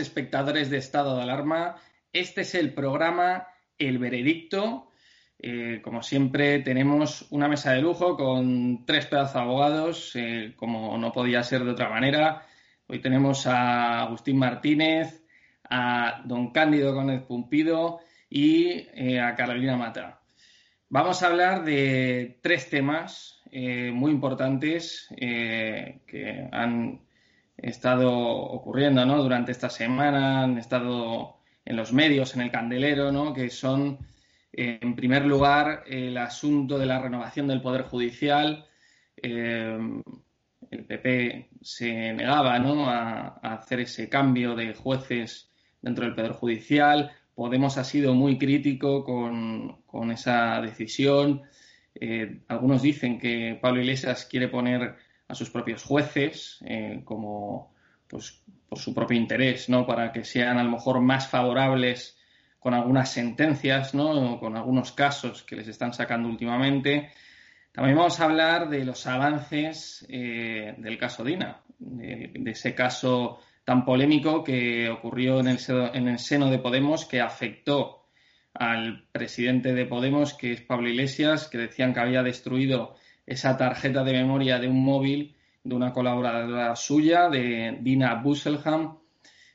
Espectadores de Estado de Alarma. Este es el programa El Veredicto. Eh, como siempre, tenemos una mesa de lujo con tres pedazos de abogados, eh, como no podía ser de otra manera. Hoy tenemos a Agustín Martínez, a don Cándido Gómez Pumpido y eh, a Carolina Mata. Vamos a hablar de tres temas muy importantes que han estado ocurriendo durante esta semana, han estado en los medios, en el candelero, ¿no? que son, eh, en primer lugar, el asunto de la renovación del Poder Judicial. Eh, el PP se negaba a, hacer ese cambio de jueces dentro del Poder Judicial. Podemos ha sido muy crítico con, esa decisión. Eh, algunos dicen que Pablo Iglesias quiere poner a sus propios jueces eh, como pues por su propio interés, ¿no? Para que sean a lo mejor más favorables con algunas sentencias, ¿no? con algunos casos que les están sacando últimamente. También vamos a hablar de los avances eh, del caso Dina, de, ese caso tan polémico que ocurrió en el, en el seno de Podemos, que afectó al presidente de Podemos, que es Pablo Iglesias, que decían que había destruido esa tarjeta de memoria de un móvil de una colaboradora suya, de Dina Busselham.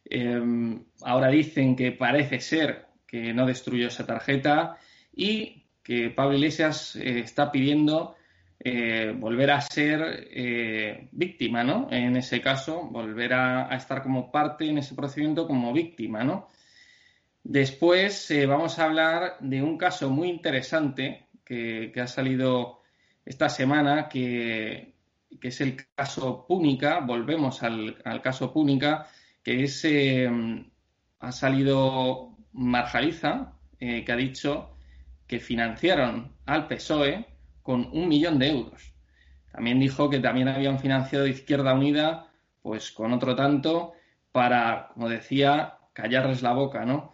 Em, ahora dicen que parece ser que no destruyó esa tarjeta y que Pablo Iglesias eh, está pidiendo eh, volver a ser eh, víctima, ¿no? En ese caso, volver a, estar como parte en ese procedimiento como víctima, ¿no? Después vamos a hablar de un caso muy interesante que, que ha salido esta semana, que, es el caso Púnica, volvemos al, caso Púnica, que es, eh, ha salido Marjaliza, eh, que ha dicho que financiaron al PSOE con un millón de euros. También dijo que también habían financiado Izquierda Unida, pues con otro tanto, para, como decía, callarles la boca, ¿no?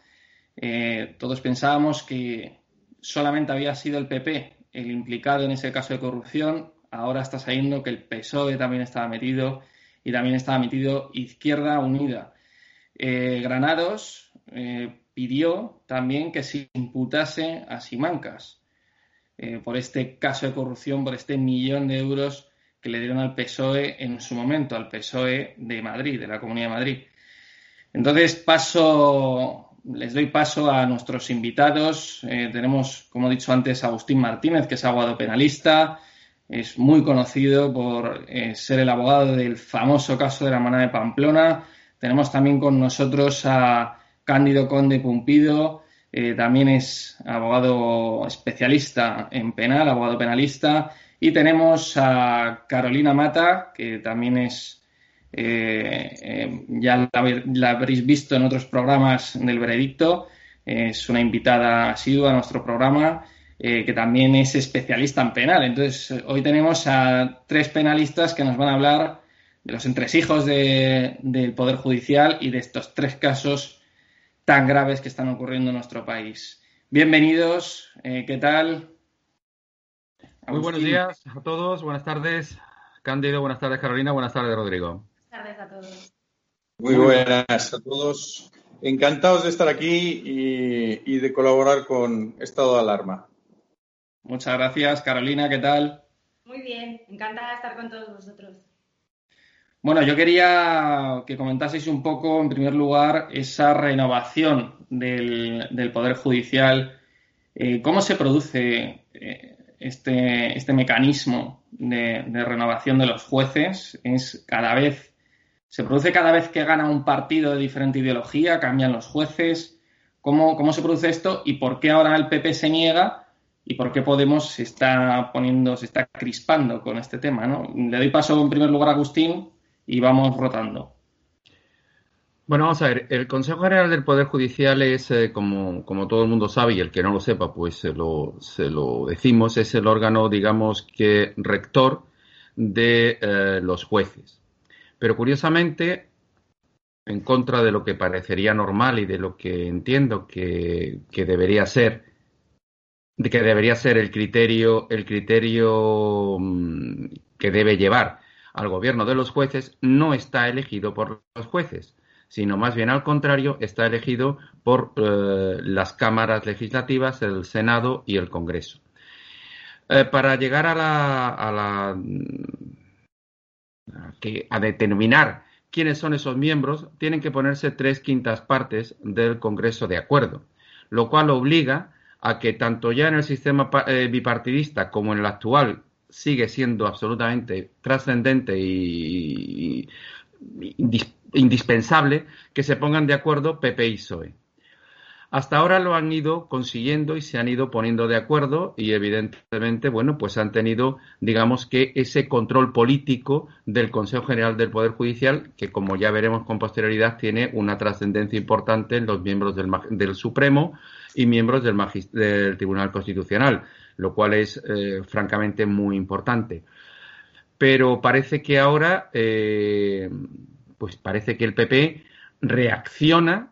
Eh, todos pensábamos que solamente había sido el PP el implicado en ese caso de corrupción, ahora está saliendo que el PSOE también estaba metido y también estaba metido Izquierda Unida. Eh, Granados eh, pidió también que se imputase a Simancas eh, por este caso de corrupción, por este millón de euros que le dieron al PSOE en su momento, al PSOE de Madrid, de la Comunidad de Madrid. Entonces paso les doy paso a nuestros invitados. Eh, tenemos, como he dicho antes, a Agustín Martínez, que es abogado penalista. Es muy conocido por eh, ser el abogado del famoso caso de la manada de Pamplona. Tenemos también con nosotros a Cándido Conde Pumpido. Eh, también es abogado especialista en penal, abogado penalista. Y tenemos a Carolina Mata, que también es eh, eh, ya la, habréis visto en otros programas del veredicto. es una invitada asidua a nuestro programa eh, que también es especialista en penal. Entonces, hoy tenemos a tres penalistas que nos van a hablar de los entresijos del Poder Judicial y de estos tres casos tan graves que están ocurriendo en nuestro país. Bienvenidos, ¿qué tal? Muy buenos días a todos, buenas tardes, Cándido, buenas tardes, Carolina, buenas tardes, Rodrigo tardes a todos. Muy buenas a todos. Encantados de estar aquí y, de colaborar con Estado de Alarma. Muchas gracias, Carolina, ¿qué tal? Muy bien, encantada de estar con todos vosotros. Bueno, yo quería que comentaseis un poco, en primer lugar, esa renovación del, Poder Judicial. Eh, ¿Cómo se produce eh, este, este, mecanismo de, de, renovación de los jueces? ¿Es cada vez ¿Se produce cada vez que gana un partido de diferente ideología? ¿Cambian los jueces? ¿Cómo, cómo se produce esto? ¿Y por qué ahora el PP se niega? ¿Y por qué Podemos se está poniendo, se está crispando con este tema? ¿no? Le doy paso en primer lugar a Agustín y vamos rotando. Bueno, vamos a ver. El Consejo General del Poder Judicial es, eh, como, como, todo el mundo sabe, y el que no lo sepa, pues se lo, se lo decimos, es el órgano, digamos, que rector de eh, los jueces. Pero curiosamente, en contra de lo que parecería normal y de lo que entiendo que, debería ser, que debería ser el criterio, el criterio mm, que debe llevar al gobierno de los jueces, no está elegido por los jueces, sino más bien al contrario, está elegido por eh, las cámaras legislativas, el Senado y el Congreso. Eh, para llegar a la a determinar quiénes son esos miembros, tienen que ponerse tres quintas partes del Congreso de acuerdo, lo cual obliga a que tanto ya en el sistema eh, bipartidista como en el actual sigue siendo absolutamente trascendente y, indispensable que se pongan de acuerdo PP y PSOE. Hasta ahora lo han ido consiguiendo y se han ido poniendo de acuerdo y evidentemente, bueno, pues han tenido, digamos que ese control político del Consejo General del Poder Judicial, que como ya veremos con posterioridad, tiene una trascendencia importante en los miembros del, Supremo y miembros del, del, Tribunal Constitucional, lo cual es eh, francamente muy importante. Pero parece que ahora, eh, pues parece que el PP reacciona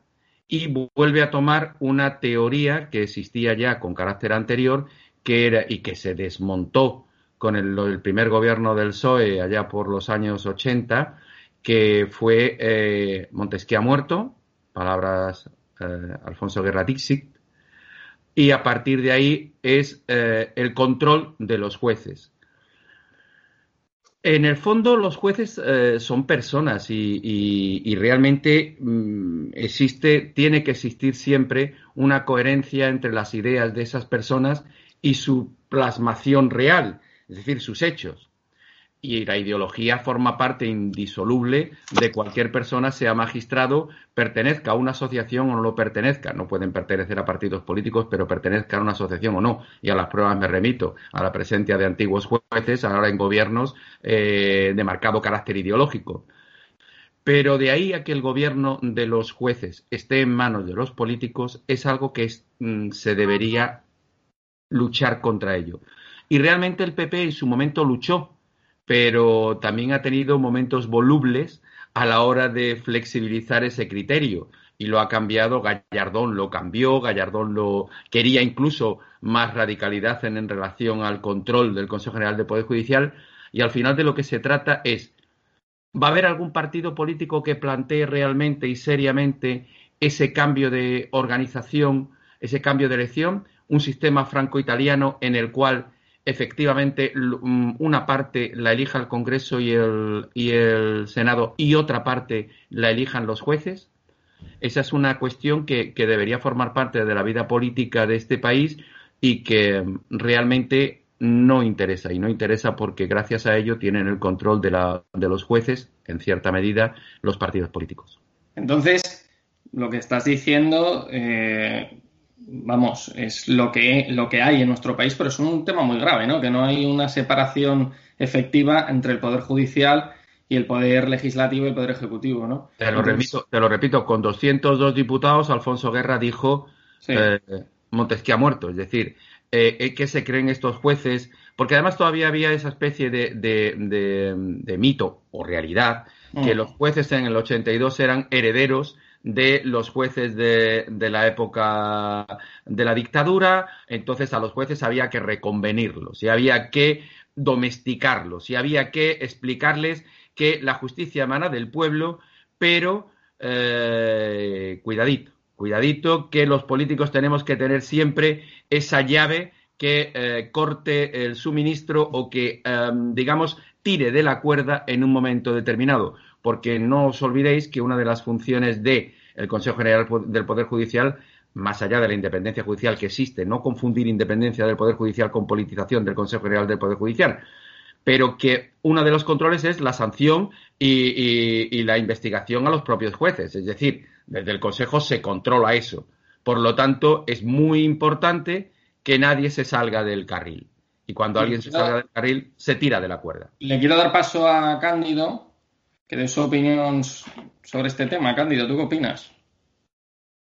y vuelve a tomar una teoría que existía ya con carácter anterior que era y que se desmontó con el, primer gobierno del PSOE allá por los años 80, que fue eh, Montesquieu muerto, palabras eh, Alfonso Guerra Dixit, y a partir de ahí es eh, el control de los jueces. En el fondo, los jueces eh, son personas y, realmente mm, existe, tiene que existir siempre una coherencia entre las ideas de esas personas y su plasmación real, es decir, sus hechos y la ideología forma parte indisoluble de cualquier persona, sea magistrado, pertenezca a una asociación o no lo pertenezca. No pueden pertenecer a partidos políticos, pero pertenezca a una asociación o no. Y a las pruebas me remito, a la presencia de antiguos jueces, ahora en gobiernos eh, de marcado carácter ideológico. Pero de ahí a que el gobierno de los jueces esté en manos de los políticos es algo que mm, se debería luchar contra ello. Y realmente el PP en su momento luchó pero también ha tenido momentos volubles a la hora de flexibilizar ese criterio y lo ha cambiado, Gallardón lo cambió, Gallardón lo quería incluso más radicalidad en, relación al control del Consejo General de Poder Judicial y al final de lo que se trata es, ¿va a haber algún partido político que plantee realmente y seriamente ese cambio de organización, ese cambio de elección, un sistema franco-italiano en el cual efectivamente mm, una parte la elija el Congreso y el, y el Senado y otra parte la elijan los jueces? Esa es una cuestión que, debería formar parte de la vida política de este país y que realmente no interesa. Y no interesa porque gracias a ello tienen el control de, la, de los jueces, en cierta medida, los partidos políticos. Entonces, lo que estás diciendo eh, vamos, es lo que, lo que hay en nuestro país, pero es un tema muy grave, ¿no? Que no hay una separación efectiva entre el Poder Judicial y el Poder Legislativo y el Poder Ejecutivo, ¿no? Te lo, repito, te lo repito, con 202 diputados, Alfonso Guerra dijo eh, Montesquieu ha muerto, es decir, eh, eh, ¿qué se creen estos jueces? Porque además todavía había esa especie de, de, mito o realidad que mm. los jueces en el 82 eran herederos de los jueces de, la época de la dictadura, entonces a los jueces había que reconvenirlos y había que domesticarlos y había que explicarles que la justicia emana del pueblo, pero eh, cuidadito, cuidadito que los políticos tenemos que tener siempre esa llave que eh, corte el suministro o que, em, digamos, tire de la cuerda en un momento determinado porque no os olvidéis que una de las funciones del Consejo General del Poder Judicial, más allá de la independencia judicial que existe, no confundir independencia del Poder Judicial con politización del Consejo General del Poder Judicial, pero que uno de los controles es la sanción y, la investigación a los propios jueces. Es decir, desde el Consejo se controla eso. Por lo tanto, es muy importante que nadie se salga del carril. Y cuando alguien se salga del carril, se tira de la cuerda. Le quiero dar paso a Cándido, que dé su opinión sobre este tema. Cándido, ¿tú qué opinas?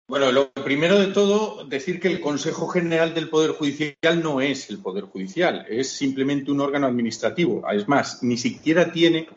Bueno, lo primero de todo, decir que el Consejo General del Poder Judicial no es el Poder Judicial, es simplemente un órgano administrativo. Es más, ni siquiera tiene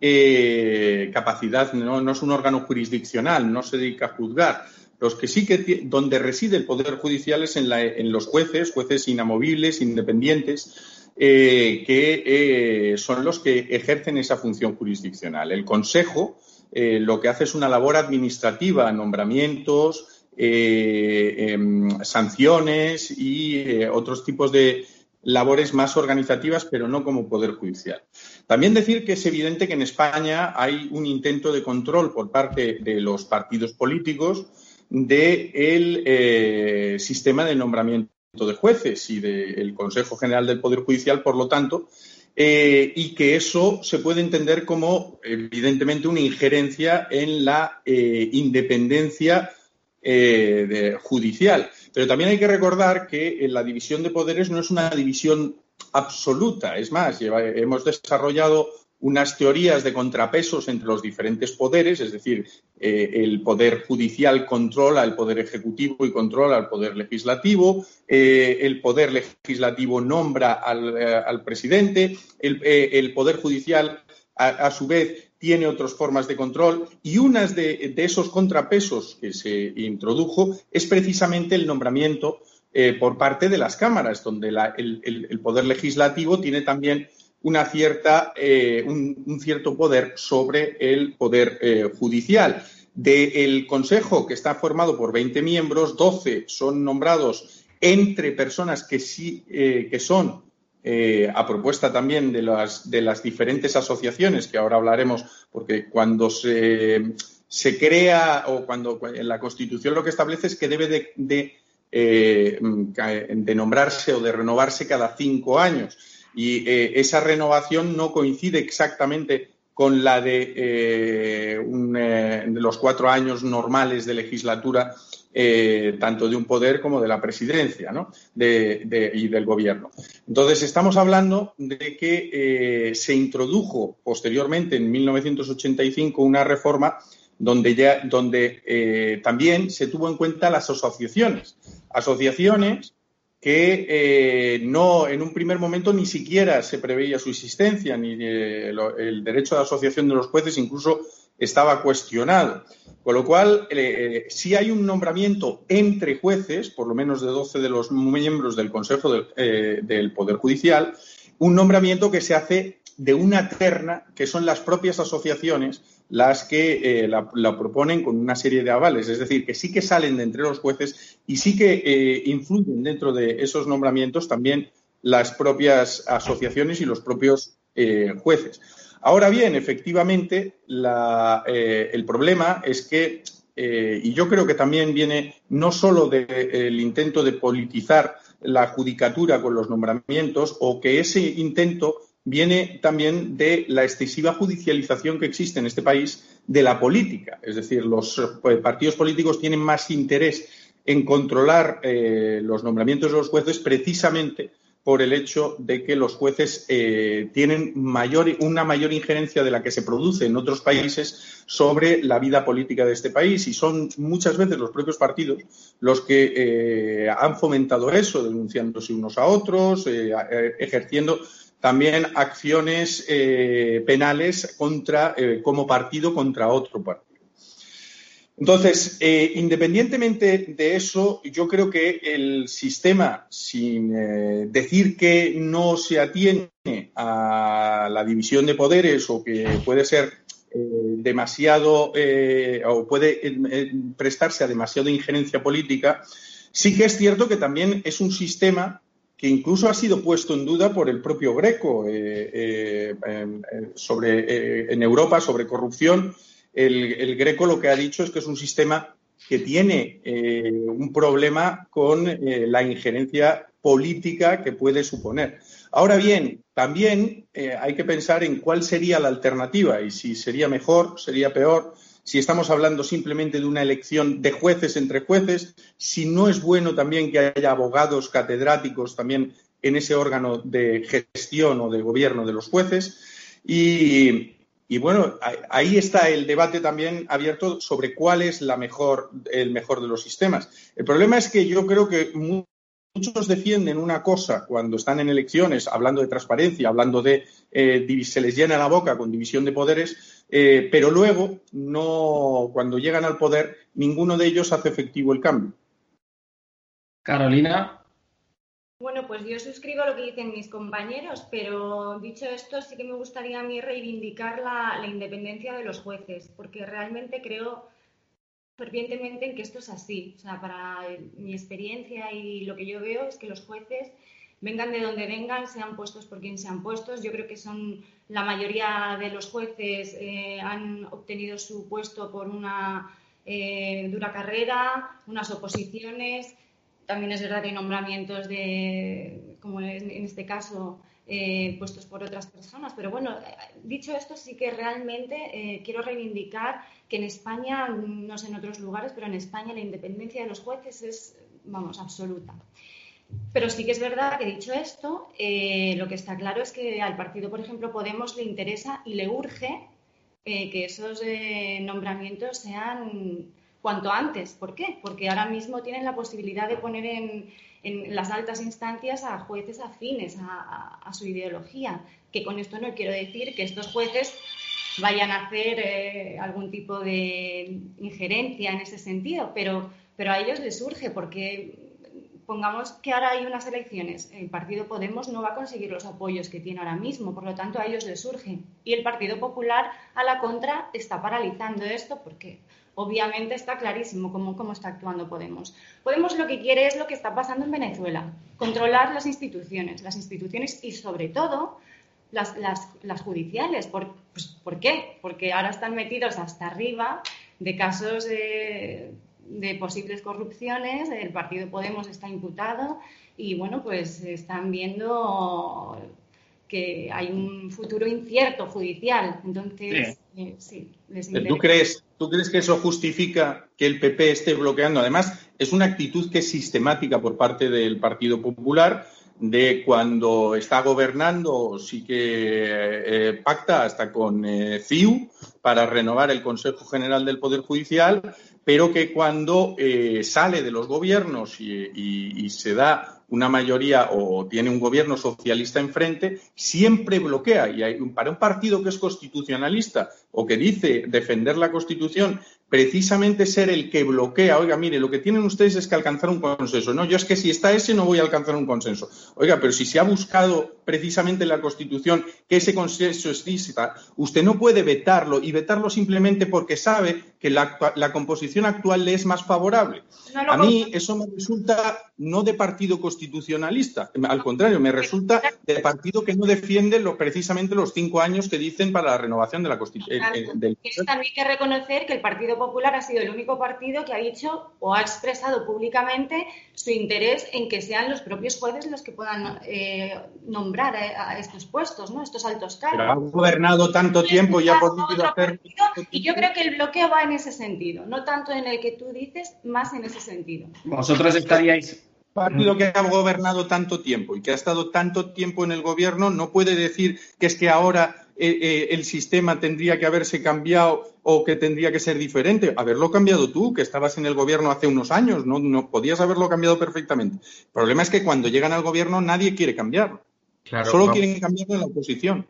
eh, capacidad, no, es un órgano jurisdiccional, no se dedica a juzgar. Los que sí que donde reside el Poder Judicial es en, en los jueces, jueces inamovibles, independientes, eh, que eh, son los que ejercen esa función jurisdiccional. El Consejo lo que hace es una labor administrativa, nombramientos, em, sanciones y otros tipos de labores más organizativas, pero no como Poder Judicial. También decir que es evidente que en España hay un intento de control por parte de los partidos políticos del eh, sistema de nombramiento de jueces y del Consejo General del Poder Judicial, por lo tanto, eh, y que eso se puede entender como, evidentemente, una injerencia en la eh, independencia judicial. Pero también hay que recordar que la división de poderes no es una división absoluta. Es más, hemos desarrollado unas teorías de contrapesos entre los diferentes poderes, es decir, eh, el poder judicial controla al poder ejecutivo y controla al poder legislativo, eh, el poder legislativo nombra al, eh, presidente, el, poder judicial a, su vez tiene otras formas de control y una de, esos contrapesos que se introdujo es precisamente el nombramiento por parte de las cámaras, donde el poder legislativo tiene también una cierta, eh, un, cierto poder sobre el poder eh, judicial. Del Consejo, que está formado por 20 miembros, 12 son nombrados entre personas que sí eh, que son a propuesta también de las, de las diferentes asociaciones, que ahora hablaremos, porque cuando se, se crea o cuando en la Constitución lo que establece es que debe de, de, de nombrarse o de renovarse cada cinco años y eh, esa renovación no coincide exactamente con la de, eh, eh, los cuatro años normales de legislatura, tanto de un poder como de la presidencia y del gobierno. Entonces, estamos hablando de que se introdujo posteriormente, en 1985, una reforma donde, ya, donde también se tuvo en cuenta las asociaciones. Asociaciones que eh, no en un primer momento ni siquiera se preveía su existencia, ni eh, el derecho de asociación de los jueces incluso estaba cuestionado. Con lo cual, eh, si hay un nombramiento entre jueces, por lo menos de 12 de los miembros del Consejo del Poder Judicial, un nombramiento que se hace de una terna que son las propias asociaciones las que eh, la, proponen con una serie de avales, es decir, que sí que salen de entre los jueces y sí que eh, influyen dentro de esos nombramientos también las propias asociaciones y los propios eh, jueces. Ahora bien, efectivamente, el problema es que, y yo creo que también viene no solo del intento de politizar la judicatura con los nombramientos, o que ese intento viene también de la excesiva judicialización que existe en este país de la política. Es decir, los eh, partidos políticos tienen más interés en controlar eh, los nombramientos de los jueces precisamente por el hecho de que los jueces eh, tienen una mayor injerencia de la que se produce en otros países sobre la vida política de este país y son muchas veces los propios partidos los que han fomentado eso, denunciándose unos a otros, ejerciendo también acciones eh, penales contra, eh, como partido contra otro partido. Entonces, eh, independientemente de eso, yo creo que el sistema, sin decir que no se atiene a la división de poderes o que puede ser demasiado o puede prestarse a demasiada injerencia política, sí que es cierto que también es un sistema que incluso ha sido puesto en duda por el propio Greco eh, eh, sobre, eh, en Europa sobre corrupción. El, Greco lo que ha dicho es que es un sistema que tiene un problema con la injerencia política que puede suponer. Ahora bien, también hay que pensar en cuál sería la alternativa y si sería mejor, sería peor si estamos hablando simplemente de una elección de jueces entre jueces, si no es bueno también que haya abogados catedráticos también en ese órgano de gestión o de gobierno de los jueces. Y, bueno, ahí está el debate también abierto sobre cuál es la mejor, el mejor de los sistemas. El problema es que yo creo que muchos defienden una cosa cuando están en elecciones, hablando de transparencia, hablando de eh, se les llena la boca con división de poderes, eh, pero luego no, cuando llegan al poder, ninguno de ellos hace efectivo el cambio. Carolina. Bueno, pues yo suscribo lo que dicen mis compañeros, pero dicho esto, sí que me gustaría a mí reivindicar la, independencia de los jueces, porque realmente creo fervientemente en que esto es así. O sea, para mi experiencia y lo que yo veo es que los jueces, vengan de donde vengan, sean puestos por quien sean puestos, yo creo que son la mayoría de los jueces eh, han obtenido su puesto por una eh, dura carrera, unas oposiciones también es verdad que hay nombramientos de, como en este caso, eh, puestos por otras personas. Pero bueno, dicho esto, sí que realmente eh, quiero reivindicar que en España, no sé en otros lugares, pero en España la independencia de los jueces es, vamos, absoluta. Pero sí que es verdad que dicho esto, eh, lo que está claro es que al partido, por ejemplo, Podemos le interesa y le urge que esos nombramientos sean cuanto antes. ¿Por qué? Porque ahora mismo tienen la posibilidad de poner en, las altas instancias a jueces afines a, su ideología. Que con esto no quiero decir que estos jueces vayan a hacer eh, algún tipo de injerencia en ese sentido, pero, pero a ellos les surge porque pongamos que ahora hay unas elecciones, el Partido Podemos no va a conseguir los apoyos que tiene ahora mismo, por lo tanto a ellos les surge. Y el Partido Popular, a la contra, está paralizando esto porque obviamente está clarísimo cómo, cómo está actuando Podemos. Podemos lo que quiere es lo que está pasando en Venezuela, controlar las instituciones, las instituciones y sobre todo las, las, judiciales. ¿Por, pues, ¿Por qué? Porque ahora están metidos hasta arriba de casos de, de posibles corrupciones, el partido Podemos está imputado y bueno, pues están viendo que hay un futuro incierto judicial. Entonces, sí, eh, ¿Tú crees, ¿Tú crees que eso justifica que el PP esté bloqueando? Además, es una actitud que es sistemática por parte del Partido Popular de cuando está gobernando, sí que eh, pacta hasta con eh, CIU para renovar el Consejo General del Poder Judicial, pero que cuando sale de los gobiernos y se da una mayoría o tiene un gobierno socialista enfrente, siempre bloquea. Y para un partido que es constitucionalista o que dice defender la Constitución precisamente ser el que bloquea, oiga, mire, lo que tienen ustedes es que alcanzar un consenso. No, yo es que si está ese no voy a alcanzar un consenso. Oiga, pero si se ha buscado precisamente en la Constitución que ese consenso exista, usted no puede vetarlo y vetarlo simplemente porque sabe que la, composición actual le es más favorable. a mí eso me resulta no de partido constitucionalista, al contrario, me resulta de partido que no defiende lo, precisamente los cinco años que dicen para la renovación de la Constitución. Eh, también hay que reconocer que el Partido Popular ha sido el único partido que ha dicho o ha expresado públicamente su interés en que sean los propios jueces los que puedan eh, nombrar a, estos puestos, ¿no? Estos altos cargos. Pero ha gobernado tanto tiempo y ha podido hacer. Y yo creo que el bloqueo va en ese sentido, no tanto en el que tú dices, más en ese sentido. Vosotros estaríais partido que ha gobernado tanto tiempo y que ha estado tanto tiempo en el gobierno no puede decir que es que ahora eh, eh, el sistema tendría que haberse cambiado o que tendría que ser diferente. Haberlo cambiado tú, que estabas en el gobierno hace unos años, no, no podías haberlo cambiado perfectamente. El problema es que cuando llegan al gobierno nadie quiere cambiarlo. Solo quieren cambiarlo en la oposición.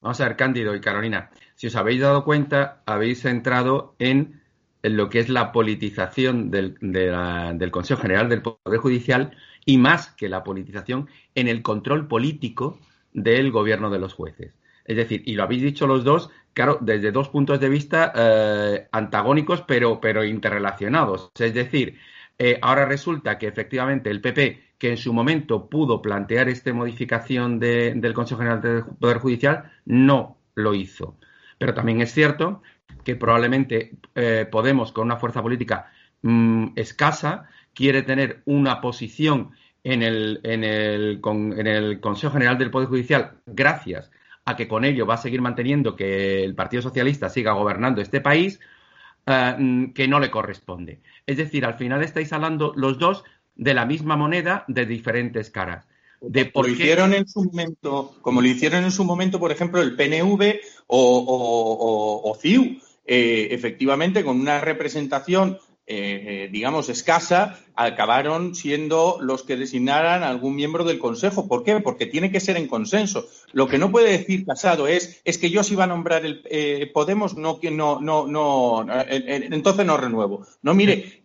Vamos a ver, Cándido y Carolina, si os habéis dado cuenta, habéis entrado en lo que es la politización del, del, Consejo General del Poder Judicial y más que la politización en el control político del gobierno de los jueces. Es decir, y lo habéis dicho los dos, claro, desde dos puntos de vista eh, antagónicos, pero, pero interrelacionados. Es decir, eh, ahora resulta que efectivamente el PP, que en su momento pudo plantear esta modificación del Consejo General del Poder Judicial, no lo hizo. Pero también es cierto que probablemente eh, Podemos, con una fuerza política mm, escasa, quiere tener una posición en el, en, el, en el Consejo General del Poder Judicial gracias a que con ello va a seguir manteniendo que el Partido Socialista siga gobernando este país, eh, mm, que no le corresponde. Es decir, al final estáis hablando los dos de la misma moneda de diferentes caras. De lo hicieron en su momento, como lo hicieron en su momento, por ejemplo, el PNV o, o, CIU, eh, efectivamente, con una representación eh, digamos, escasa, acabaron siendo los que designaran a algún miembro del Consejo. ¿Por qué? Porque tiene que ser en consenso. Lo que no puede decir Casado es, es que yo si va a nombrar el eh, Podemos, no, no, no, no, eh, entonces no renuevo. No, mire,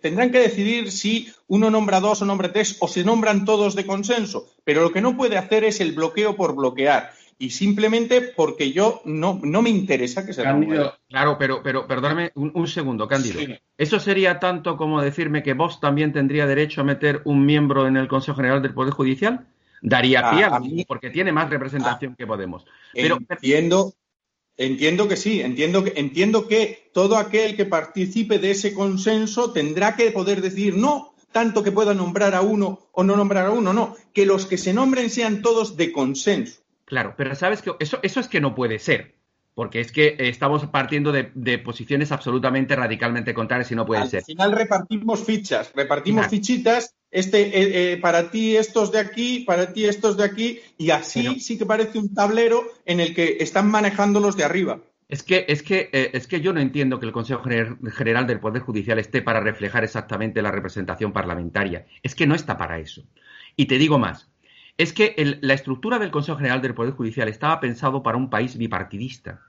tendrán que decidir si uno nombra dos o nombra tres o se nombran todos de consenso. Pero lo que no puede hacer es el bloqueo por bloquear y simplemente porque yo no, no me interesa que se Cándido, Claro, pero, pero perdóname un, segundo, Cándido. ¿Eso sería tanto como decirme que vos también tendría derecho a meter un miembro en el Consejo General del Poder Judicial? Daría pie a, mí, porque tiene más representación que Podemos. Pero, entiendo, entiendo que sí, entiendo que, entiendo que todo aquel que participe de ese consenso tendrá que poder decir no, tanto que pueda nombrar a uno o no nombrar a uno, no, que los que se nombren sean todos de consenso. Claro, pero sabes que eso, eso es que no puede ser. Porque es que estamos partiendo de, posiciones absolutamente radicalmente contrarias y no puede ser. Al final repartimos fichas, repartimos fichitas, este, eh, eh, para ti estos de aquí, para ti estos de aquí, y así sí que parece un tablero en el que están manejando los de arriba. Es que, es que, eh, es que yo no entiendo que el Consejo General del Poder Judicial esté para reflejar exactamente la representación parlamentaria. Es que no está para eso. Y te digo más, es que la estructura del Consejo General del Poder Judicial estaba pensado para un país bipartidista,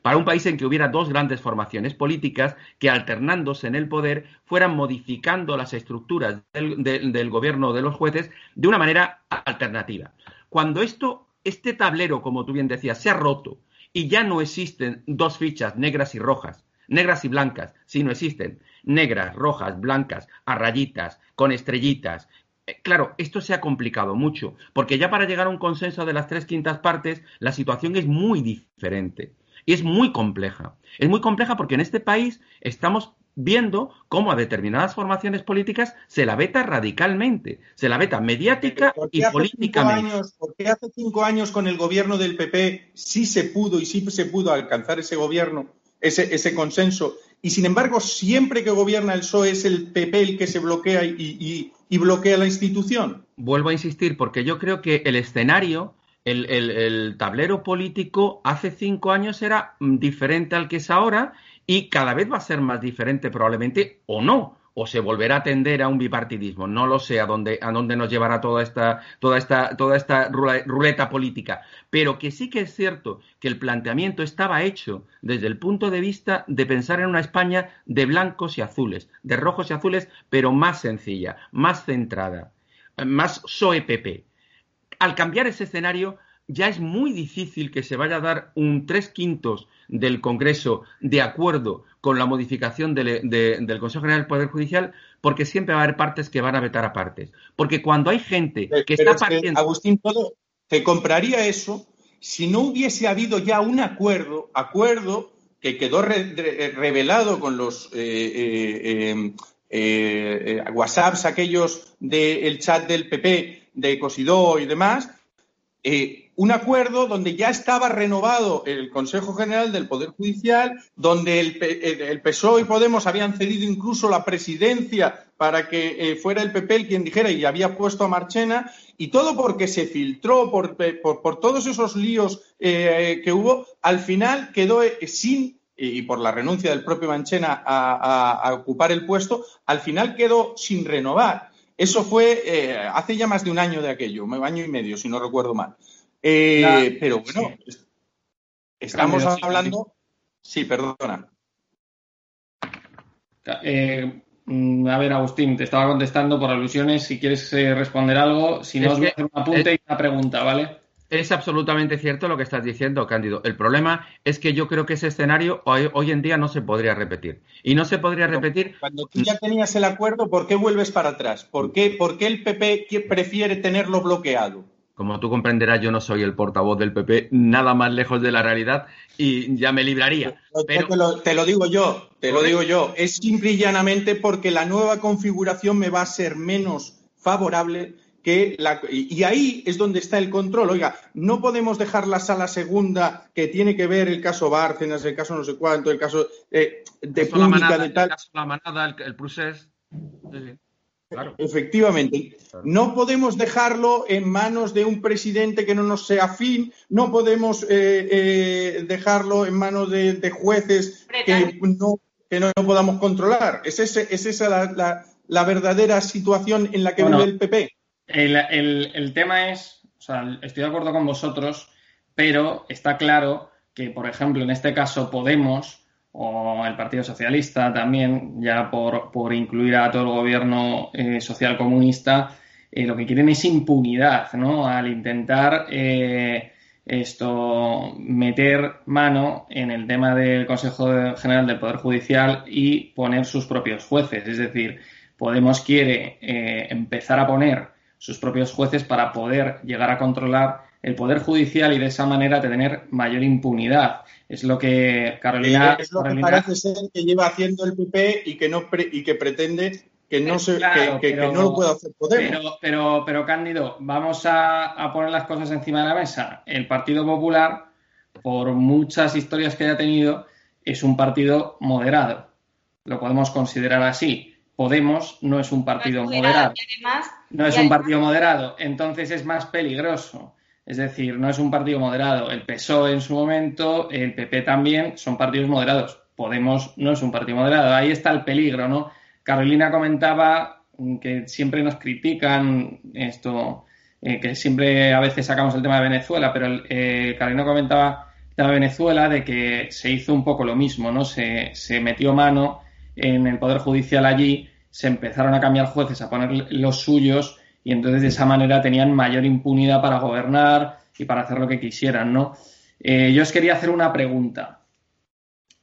para un país en que hubiera dos grandes formaciones políticas que alternándose en el poder fueran modificando las estructuras del, gobierno de los jueces de una manera alternativa. Cuando esto, este tablero, como tú bien decías, se ha roto y ya no existen dos fichas negras y rojas, negras y blancas, sino existen negras, rojas, blancas, a rayitas, con estrellitas, claro, esto se ha complicado mucho, porque ya para llegar a un consenso de las tres quintas partes, la situación es muy diferente y es muy compleja. Es muy compleja porque en este país estamos viendo cómo a determinadas formaciones políticas se la veta radicalmente, se la veta mediática y políticamente. porque hace cinco años con el gobierno del PP sí se pudo y sí se pudo alcanzar ese gobierno, ese, ese consenso, y sin embargo siempre que gobierna el PSOE es el PP el que se bloquea y y bloquea la institución. Vuelvo a insistir, porque yo creo que el escenario, el, tablero político hace cinco años era diferente al que es ahora y cada vez va a ser más diferente probablemente o no o se volverá a tender a un bipartidismo. No lo sé a dónde, nos llevará toda esta, toda esta, toda esta ruleta política. Pero que sí que es cierto que el planteamiento estaba hecho desde el punto de vista de pensar en una España de blancos y azules, de rojos y azules, pero más sencilla, más centrada, más PSOE-PP. Al cambiar ese escenario, ya es muy difícil que se vaya a dar un tres quintos del Congreso de acuerdo con la modificación del Consejo General del Poder Judicial, porque siempre va a haber partes que van a vetar a partes. Porque cuando hay gente que está partiendo. Agustín, todo te compraría eso si no hubiese habido ya un acuerdo, acuerdo que quedó revelado con los eh, eh, eh, WhatsApps aquellos del chat del PP, de Cosidó y demás, un acuerdo donde ya estaba renovado el Consejo General del Poder Judicial, donde el, PSOE y Podemos habían cedido incluso la presidencia para que eh, fuera el PP el quien dijera y había puesto a Marchena, y todo porque se filtró por, todos esos líos eh, que hubo, al final quedó eh, sin y por la renuncia del propio Marchena a, ocupar el puesto, al final quedó sin renovar. Eso fue hace ya más de un año de aquello, un año y medio, si no recuerdo mal. Eh, pero bueno, estamos hablando. Sí, perdona. Eh, mm, a ver, Agustín, te estaba contestando por alusiones. Si quieres eh, responder algo, si no, os voy a hacer un apunte y una pregunta, ¿vale? Es absolutamente cierto lo que estás diciendo, Cándido. El problema es que yo creo que ese escenario hoy, en día no se podría repetir. Y no se podría repetir. Cuando tú ya tenías el acuerdo, ¿por qué vuelves para atrás? ¿Por qué, por qué el PP prefiere tenerlo bloqueado? Como tú comprenderás, yo no soy el portavoz del PP, nada más lejos de la realidad y ya me libraría. Pero... Te, lo, digo yo, te lo digo yo. Es simple y llanamente porque la nueva configuración me va a ser menos favorable que la... Y ahí es donde está el control. Oiga, no podemos dejar la sala segunda que tiene que ver el caso Bárcenas, el caso no sé cuánto, el caso eh, de pública, de tal... El caso La Manada, el, el Efectivamente. No podemos dejarlo en manos de un presidente que no nos sea afín, no podemos eh, eh, dejarlo en manos de, jueces que no, que no podamos controlar. ¿Es, esa la, verdadera situación en la que vive el PP? El, tema es, o sea, estoy de acuerdo con vosotros, pero está claro que, por ejemplo, en este caso Podemos o el Partido Socialista también, ya por, incluir a todo el gobierno eh, social comunista, eh, lo que quieren es impunidad, ¿no? Al intentar eh, esto meter mano en el tema del Consejo General del Poder Judicial y poner sus propios jueces. Es decir, Podemos quiere eh, empezar a poner sus propios jueces para poder llegar a controlar el Poder Judicial y de esa manera tener mayor impunidad. Es lo que Carolina. Es lo que parece ser que lleva haciendo el PP y que, no y que pretende que no, se, que, no lo puede hacer Podemos. Pero, pero, Cándido, vamos a, poner las cosas encima de la mesa. El Partido Popular, por muchas historias que haya tenido, es un partido moderado. Lo podemos considerar así. Podemos no es un partido moderado. no es un partido moderado. Entonces es más peligroso. Es decir, no es un partido moderado. El PSOE en su momento, el PP también, son partidos moderados. Podemos no es un partido moderado. Ahí está el peligro, ¿no? Carolina comentaba que siempre nos critican esto, eh, que siempre a veces sacamos el tema de Venezuela, pero eh, Carolina comentaba de Venezuela de que se hizo un poco lo mismo, ¿no? Se, se metió mano en el Poder Judicial allí, se empezaron a cambiar jueces, a poner los suyos y entonces de esa manera tenían mayor impunidad para gobernar y para hacer lo que quisieran, ¿no? Eh, yo os quería hacer una pregunta.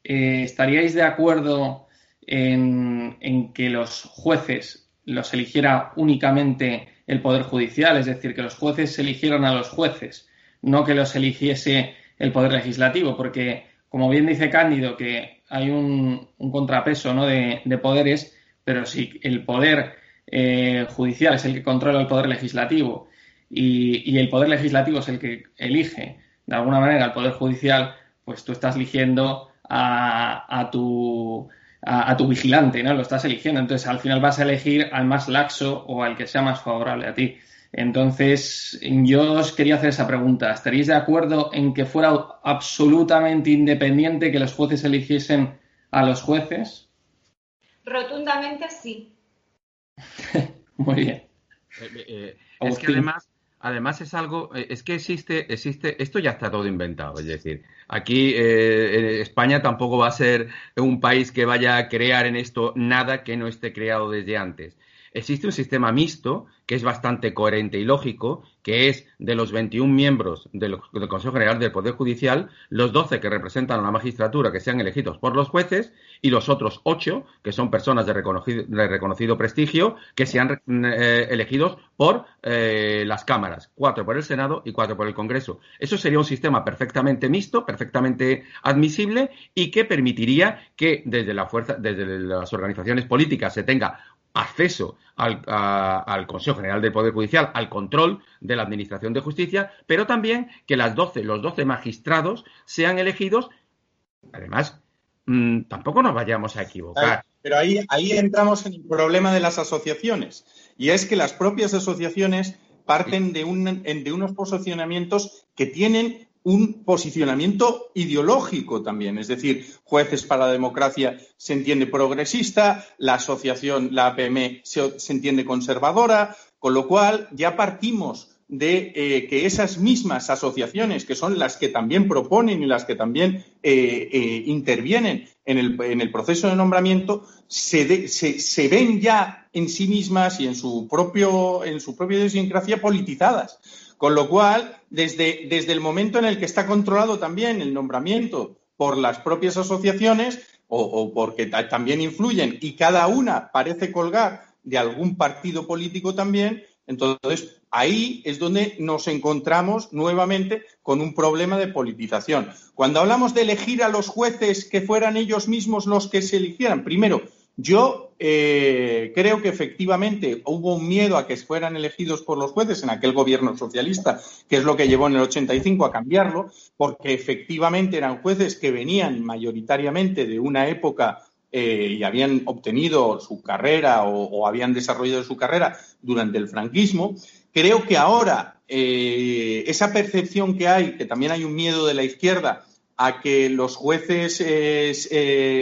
¿Estaríais de acuerdo en, que los jueces los eligiera únicamente el Poder Judicial, es decir, que los jueces eligieran a los jueces, no que los eligiese el Poder Legislativo, porque, como bien dice Cándido, que hay un, contrapeso ¿no? de, poderes, pero si el Poder eh, Judicial es el que controla el Poder Legislativo y, el Poder Legislativo es el que elige, de alguna manera, al Poder Judicial, pues tú estás eligiendo a tu a, tu vigilante, ¿no? Lo estás eligiendo. Entonces, al final vas a elegir al más laxo o al que sea más favorable a ti. Entonces, yo os quería hacer esa pregunta. ¿Estaríais de acuerdo en que fuera absolutamente independiente que los jueces eligiesen a los jueces? Rotundamente sí. Muy bien. Eh, eh, es que además, además es algo, eh, es que existe, existe, esto ya está todo inventado, es decir, aquí eh, España tampoco va a ser un país que vaya a crear en esto nada que no esté creado desde antes. Existe un sistema mixto que es bastante coherente y lógico, que es de los 21 miembros del, Consejo General del Poder Judicial, los 12 que representan a la magistratura que sean elegidos por los jueces y los otros 8 que son personas de reconocido, prestigio que sean eh, elegidos por eh, las cámaras, cuatro por el Senado y cuatro por el Congreso. Eso sería un sistema perfectamente mixto, perfectamente admisible y que permitiría que desde la fuerza, desde las organizaciones políticas se tenga acceso al, Consejo General del Poder Judicial, al control de la Administración de Justicia, pero también que las 12, los 12 magistrados sean elegidos. Además, mm, tampoco nos vayamos a equivocar. Pero ahí, ahí entramos en el problema de las asociaciones. Y es que las propias asociaciones parten de, un, de unos posicionamientos que tienen un posicionamiento ideológico también. Es decir, Jueces para la Democracia se entiende progresista, la asociación, la APM, se, entiende conservadora, con lo cual ya partimos de eh, que esas mismas asociaciones, que son las que también proponen y las que también eh, eh, intervienen en el, proceso de nombramiento, se, se, ven ya en sí mismas y en su propio en su propia idiosincrasia politizadas. Con lo cual, desde, desde el momento en el que está controlado también el nombramiento por las propias asociaciones, o, porque también influyen, y cada una parece colgar de algún partido político también, entonces ahí es donde nos encontramos nuevamente con un problema de politización. Cuando hablamos de elegir a los jueces que fueran ellos mismos los que se eligieran, primero, yo eh, creo que efectivamente hubo un miedo a que fueran elegidos por los jueces en aquel gobierno socialista, que es lo que llevó en el 85 a cambiarlo, porque efectivamente eran jueces que venían mayoritariamente de una época eh, y habían obtenido su carrera o, habían desarrollado su carrera durante el franquismo. Creo que ahora eh, esa percepción que hay, que también hay un miedo de la izquierda a que los jueces es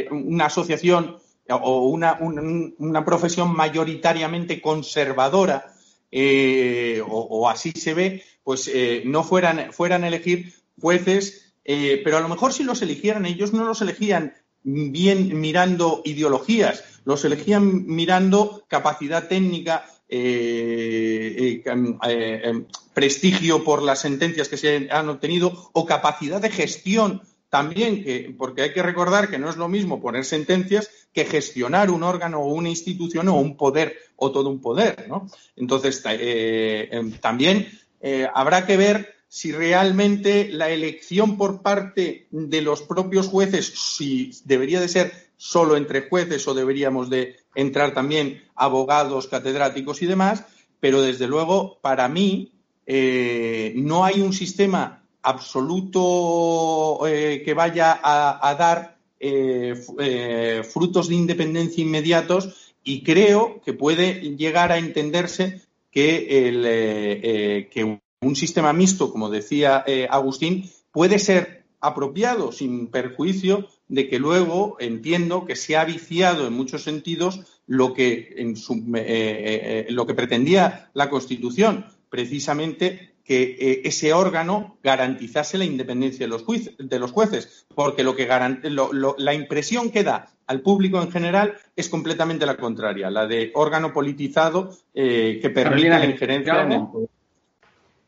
una asociación o una, una, profesión mayoritariamente conservadora, eh, o, así se ve, pues eh, no fueran, fueran a elegir jueces, pero a lo mejor si los eligieran ellos no los elegían bien mirando ideologías, los elegían mirando capacidad técnica, eh, eh, eh, prestigio por las sentencias que se han obtenido o capacidad de gestión también, que, porque hay que recordar que no es lo mismo poner sentencias que gestionar un órgano o una institución o un poder o todo un poder. ¿no? Entonces, también habrá que ver si realmente la elección por parte de los propios jueces, si debería de ser solo entre jueces o deberíamos de entrar también abogados, catedráticos y demás, pero desde luego para mí eh, no hay un sistema absoluto eh, que vaya a, dar eh, frutos de independencia inmediatos y creo que puede llegar a entenderse que, un sistema mixto, como decía Agustín, puede ser apropiado sin perjuicio de que luego entiendo que se ha viciado en muchos sentidos lo que, en su, eh, eh, eh, lo que pretendía la Constitución, precisamente que ese órgano garantizase la independencia de los, de los jueces, porque lo que la impresión que da al público en general es completamente la contraria, la de órgano politizado que permite la injerencia en el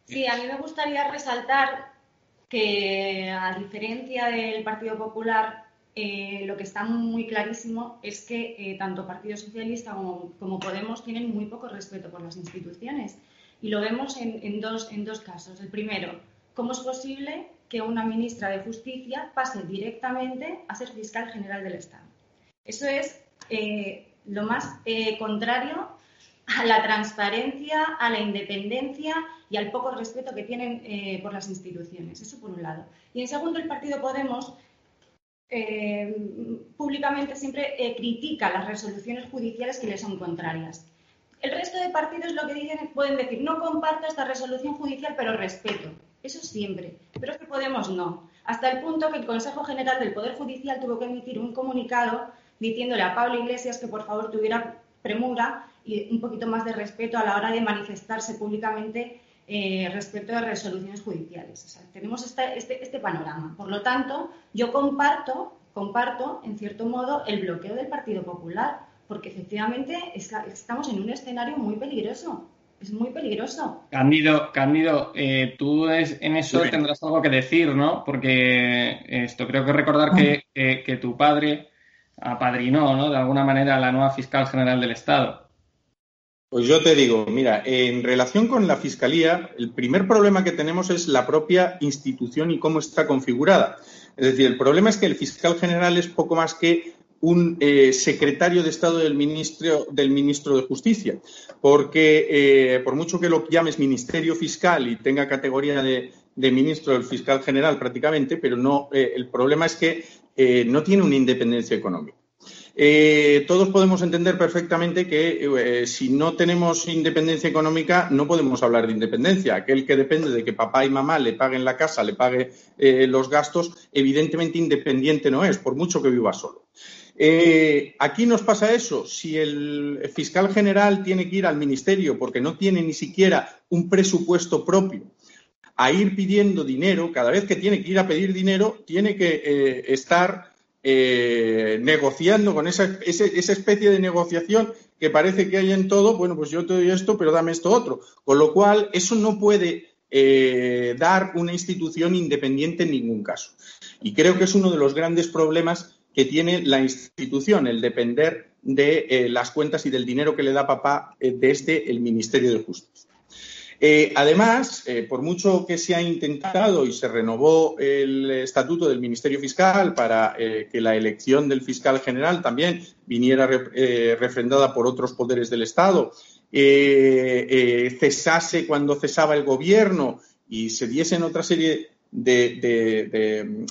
Sí, a mí me gustaría resaltar que, a diferencia del Partido Popular, eh, lo que está muy clarísimo es que eh, tanto Partido Socialista como, Podemos tienen muy poco respeto por las instituciones. Y lo vemos en, dos, en dos casos. El primero, ¿cómo es posible que una ministra de Justicia pase directamente a ser fiscal general del Estado? Eso es eh, lo más contrario a la transparencia, a la independencia y al poco respeto que tienen por las instituciones. Eso por un lado. Y en segundo, el Partido Podemos eh, públicamente siempre eh, critica las resoluciones judiciales que le son contrarias. El resto de partidos lo que dicen pueden decir no comparto esta resolución judicial, pero respeto. Eso siempre. Pero es que Podemos no. Hasta el punto que el Consejo General del Poder Judicial tuvo que emitir un comunicado diciéndole a Pablo Iglesias que por favor tuviera premura y un poquito más de respeto a la hora de manifestarse públicamente eh, respecto a resoluciones judiciales. tenemos este, este, panorama. Por lo tanto, yo comparto, comparto, en cierto modo, el bloqueo del Partido Popular, porque efectivamente estamos en un escenario muy peligroso. Es muy peligroso. Cándido, Cándido eh, tú en eso tendrás algo que decir, ¿no? Porque esto creo que recordar que, que tu padre apadrinó, ¿no? De alguna manera, a la nueva fiscal general del Estado. Pues yo te digo, mira, en relación con la Fiscalía, el primer problema que tenemos es la propia institución y cómo está configurada. Es decir, el problema es que el fiscal general es poco más que un eh, secretario de Estado del ministro, del ministro de Justicia, porque eh, por mucho que lo llames Ministerio Fiscal y tenga categoría de, ministro del fiscal general prácticamente, pero no, eh, el problema es que no tiene una independencia económica. Todos podemos entender perfectamente que si no tenemos independencia económica no podemos hablar de independencia. Aquel que depende de que papá y mamá le paguen la casa, le pague los gastos, evidentemente independiente no es, por mucho que viva solo. Aquí nos pasa eso. Si el fiscal general tiene que ir al ministerio porque no tiene ni siquiera un presupuesto propio a ir pidiendo dinero, cada vez que tiene que ir a pedir dinero, tiene que estar eh, negociando con esa, especie de negociación que parece que hay en todo, bueno, pues yo te doy esto, pero dame esto otro. Con lo cual, eso no puede eh, dar una institución independiente en ningún caso. Y creo que es uno de los grandes problemas que tiene la institución, el depender de eh, las cuentas y del dinero que le da papá desde el Ministerio de Justicia. Eh, además, eh, por mucho que se ha intentado y se renovó el estatuto del Ministerio Fiscal para eh, que la elección del fiscal general también viniera refrendada por otros poderes del Estado, cesase cuando cesaba el gobierno y se diesen otra serie de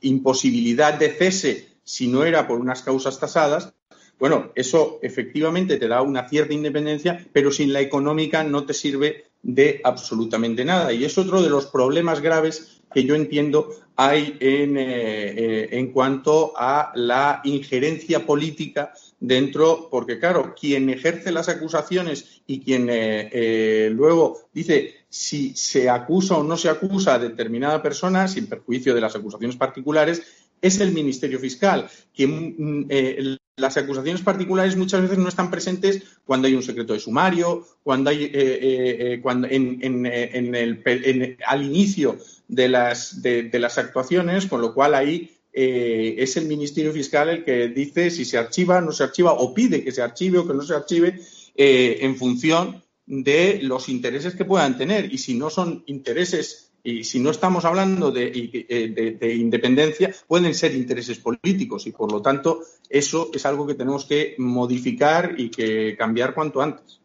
imposibilidad de cese si no era por unas causas tasadas, bueno, eso efectivamente te da una cierta independencia, pero sin la económica no te sirve de absolutamente nada. Y es otro de los problemas graves que yo entiendo hay en, en cuanto a la injerencia política dentro, porque claro, quien ejerce las acusaciones y quien eh, eh, luego dice si se acusa o no se acusa a determinada persona, sin perjuicio de las acusaciones particulares, es el Ministerio Fiscal, que mm, eh, las acusaciones particulares muchas veces no están presentes cuando hay un secreto de sumario, cuando hay cuando en, el, al inicio de las, de las actuaciones, con lo cual ahí eh, es el Ministerio Fiscal el que dice si se archiva, no se archiva, o pide que se archive o que no se archive eh, en función de los intereses que puedan tener. Y si no son intereses, y si no estamos hablando de, eh, independencia, pueden ser intereses políticos. Y por lo tanto, eso es algo que tenemos que modificar y que cambiar cuanto antes.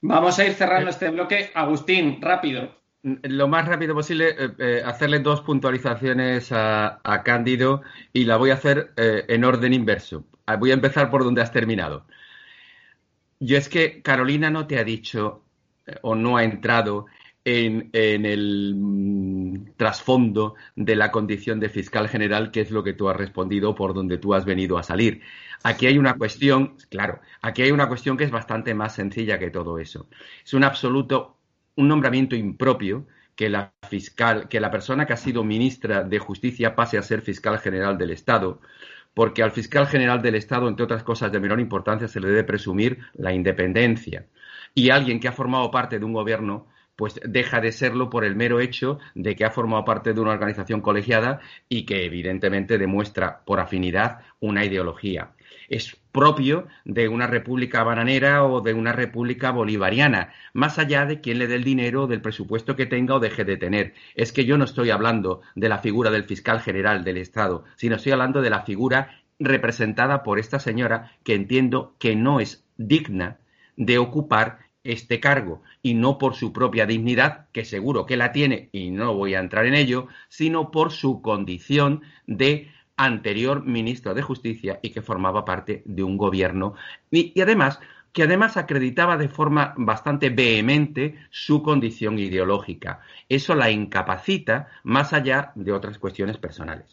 Vamos a ir cerrando este bloque. Agustín, rápido lo más rápido posible, eh, eh, hacerle dos puntualizaciones a, Cándido y la voy a hacer eh, en orden inverso. Ah, voy a empezar por donde has terminado. Yo es que Carolina no te ha dicho o no ha entrado en, el mm, trasfondo de la condición de fiscal general, que es lo que tú has respondido por donde tú has venido a salir. Aquí hay una cuestión, claro, aquí hay una cuestión que es bastante más sencilla que todo eso. Es un absoluto un nombramiento impropio que la fiscal, que la persona que ha sido ministra de Justicia pase a ser fiscal general del Estado, porque al fiscal general del Estado, entre otras cosas de menor importancia, se le debe presumir la independencia. Y alguien que ha formado parte de un gobierno, pues deja de serlo por el mero hecho de que ha formado parte de una organización colegiada y que evidentemente demuestra por afinidad una ideología es propio de una república bananera o de una república bolivariana, más allá de quién le dé el dinero, del presupuesto que tenga o deje de tener. Es que yo no estoy hablando de la figura del fiscal general del Estado, sino estoy hablando de la figura representada por esta señora que entiendo que no es digna de ocupar este cargo y no por su propia dignidad, que seguro que la tiene y no voy a entrar en ello, sino por su condición de anterior ministro de Justicia y que formaba parte de un gobierno y, además que además acreditaba de forma bastante vehemente su condición ideológica. Eso la incapacita más allá de otras cuestiones personales.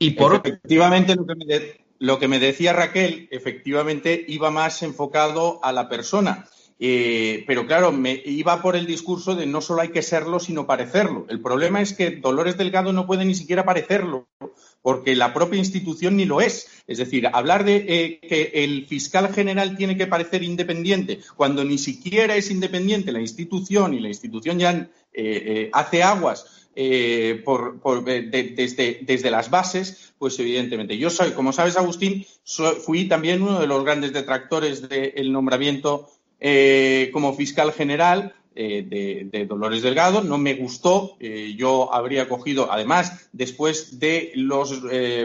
Y por efectivamente lo que, me lo que me decía Raquel, efectivamente iba más enfocado a la persona. Eh, pero claro, me iba por el discurso de no solo hay que serlo, sino parecerlo. El problema es que Dolores Delgado no puede ni siquiera parecerlo, porque la propia institución ni lo es. Es decir, hablar de eh, que el fiscal general tiene que parecer independiente cuando ni siquiera es independiente la institución y la institución ya eh, hace aguas por, desde, desde, las bases, pues evidentemente. Yo soy, como sabes, Agustín, fui también uno de los grandes detractores del nombramiento eh, como fiscal general eh, de, Dolores Delgado. No me gustó. Eh, yo habría cogido, además, después de los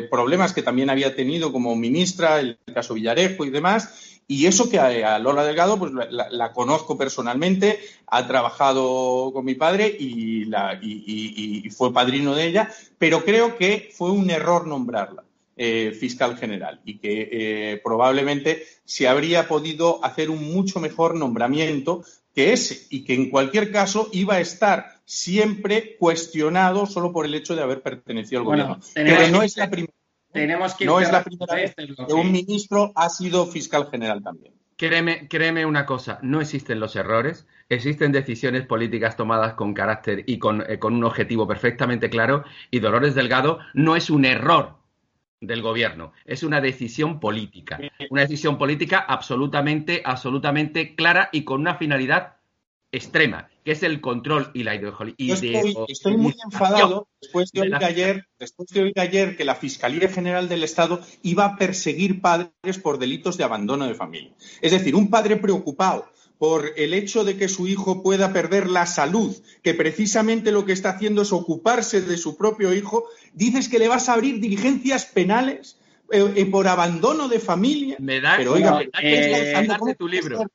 problemas que también había tenido como ministra, el caso Villarejo y demás. Y eso que a, Lola Delgado, pues la, conozco personalmente, ha trabajado con mi padre y, y fue padrino de ella, pero creo que fue un error nombrarla. Eh, fiscal general y que eh, probablemente se habría podido hacer un mucho mejor nombramiento que ese y que en cualquier caso iba a estar siempre cuestionado solo por el hecho de haber pertenecido al gobierno. Pero no es la primera. no es la primera vez que un ministro ha sido fiscal general también. Créeme, créeme una cosa, no existen los errores, existen decisiones políticas tomadas con carácter y con, eh, con un objetivo perfectamente claro y Dolores Delgado no es un error del gobierno. Es una decisión política. Una decisión política absolutamente, absolutamente clara y con una finalidad extrema, que es el control y la ideología. Estoy, muy enfadado después de, oír ayer, después de oír ayer que la Fiscalía General del Estado iba a perseguir padres por delitos de abandono de familia. Es decir, un padre preocupado por el hecho de que su hijo pueda perder la salud, que precisamente lo que está haciendo es ocuparse de su propio hijo, dices que le vas a abrir diligencias penales eh, eh, por abandono de familia. Me da, que quieres hablar de tu libro.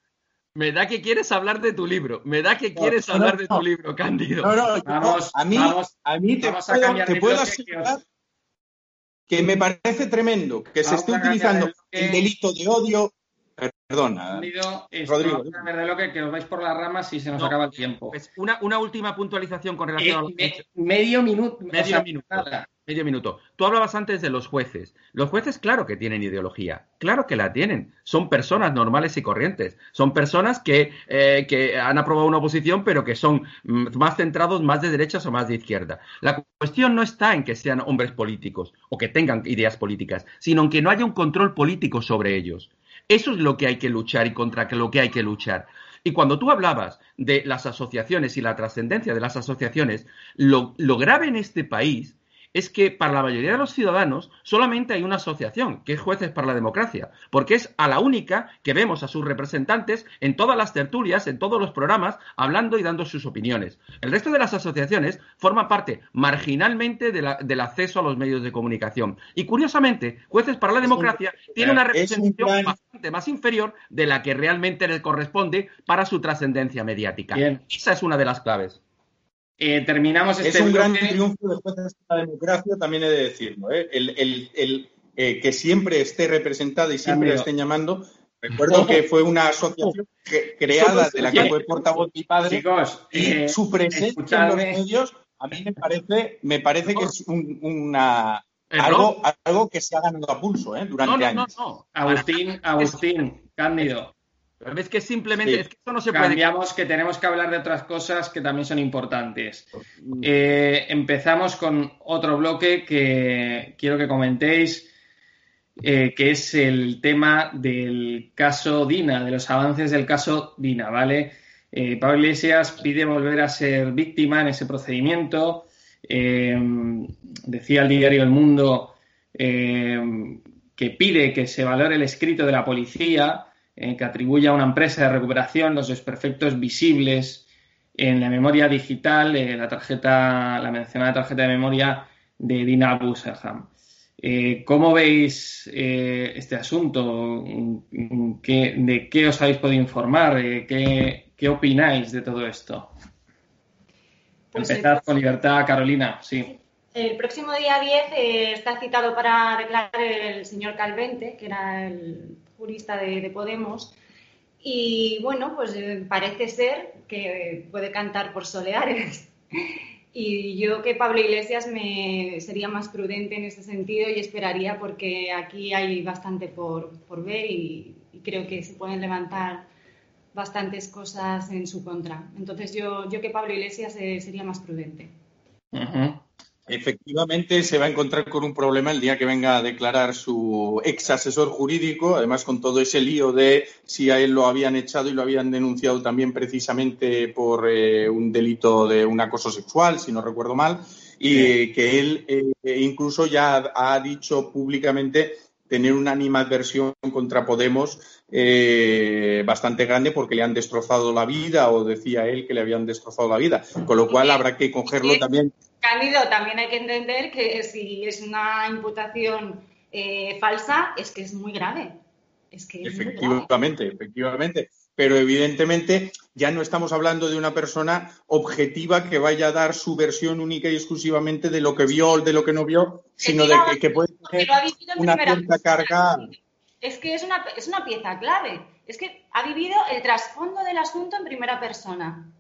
Me da que quieres hablar de tu libro. Me da que quieres hablar de tu libro, Cándido. No, no, vamos, a mí, a mí te, puedo, asegurar que, me parece tremendo que se esté utilizando el delito de odio, perdona. Rodrigo. Que, que os vais por las ramas y se nos acaba el tiempo. Pues una, una, última puntualización con relación eh, a Medio minuto. Medio minuto. Medio minuto. Tú hablabas antes de los jueces. Los jueces, claro que tienen ideología. Claro que la tienen. Son personas normales y corrientes. Son personas que, eh, que han aprobado una oposición, pero que son mm, más centrados, más de derechas o más de izquierda. La cuestión no está en que sean hombres políticos o que tengan ideas políticas, sino en que no haya un control político sobre ellos. Eso es lo que hay que luchar y contra lo que hay que luchar. Y cuando tú hablabas de las asociaciones y la trascendencia de las asociaciones, lo, lo grave en este país es que para la mayoría de los ciudadanos solamente hay una asociación, que es Jueces para la Democracia, porque es a la única que vemos a sus representantes en todas las tertulias, en todos los programas, hablando y dando sus opiniones. El resto de las asociaciones forman parte marginalmente del acceso a los medios de comunicación. Y curiosamente, Jueces para la Democracia tiene una representación bastante más inferior de la que realmente le corresponde para su trascendencia mediática. Esa es una de las claves. Eh, terminamos este Es un gran triunfo de jueces de la democracia, también he de decirlo. ¿eh? El, eh, que siempre esté representada y siempre la estén llamando. Recuerdo que fue una asociación creada de la que fue portavoz mi padre y su presencia en los medios a mí me parece, me parece que es una, algo, algo que se ha ganado a pulso durante años. Agustín, Agustín, Cándido, es que simplemente es que esto no se puede. Cambiamos que tenemos que hablar de otras cosas que también son importantes. Eh, empezamos con otro bloque que quiero que comentéis, eh, que es el tema del caso Dina, de los avances del caso Dina, ¿vale? Eh, Pablo Iglesias pide volver a ser víctima en ese procedimiento. decía el diario El Mundo que pide que se valore el escrito de la policía eh, que atribuye a una empresa de recuperación los desperfectos visibles en la memoria digital, eh, la tarjeta, la mencionada tarjeta de memoria de Dina Busselham. Eh, ¿Cómo veis este asunto? ¿De qué os habéis podido informar? ¿qué, ¿Qué, opináis de todo esto? Pues Empezad con libertad, Carolina. Sí. El próximo día 10 está citado para declarar el señor Calvente, que era el jurista de, Podemos. Y bueno, pues eh, parece ser que puede cantar por soleares. Y yo que Pablo Iglesias me sería más prudente en ese sentido y esperaría porque aquí hay bastante por, ver y, creo que se pueden levantar bastantes cosas en su contra. Entonces yo, yo que Pablo Iglesias eh, sería más prudente. Efectivamente, se va a encontrar con un problema el día que venga a declarar su ex asesor jurídico, además con todo ese lío de si a él lo habían echado y lo habían denunciado también precisamente por eh, un delito de un acoso sexual, si no recuerdo mal, y que él eh, incluso ya ha dicho públicamente tener una animadversión contra Podemos eh, bastante grande porque le han destrozado la vida o decía él que le habían destrozado la vida, con lo cual habrá que cogerlo también Cándido, también hay que entender que si es una imputación eh, falsa, es que es muy grave. Es que efectivamente, efectivamente. Pero evidentemente ya no estamos hablando de una persona objetiva que vaya a dar su versión única y exclusivamente de lo que vio o de lo que no vio, sino de que, puede tener una cierta carga. Es que es una, es una pieza clave. Es que ha vivido el trasfondo del asunto en primera persona.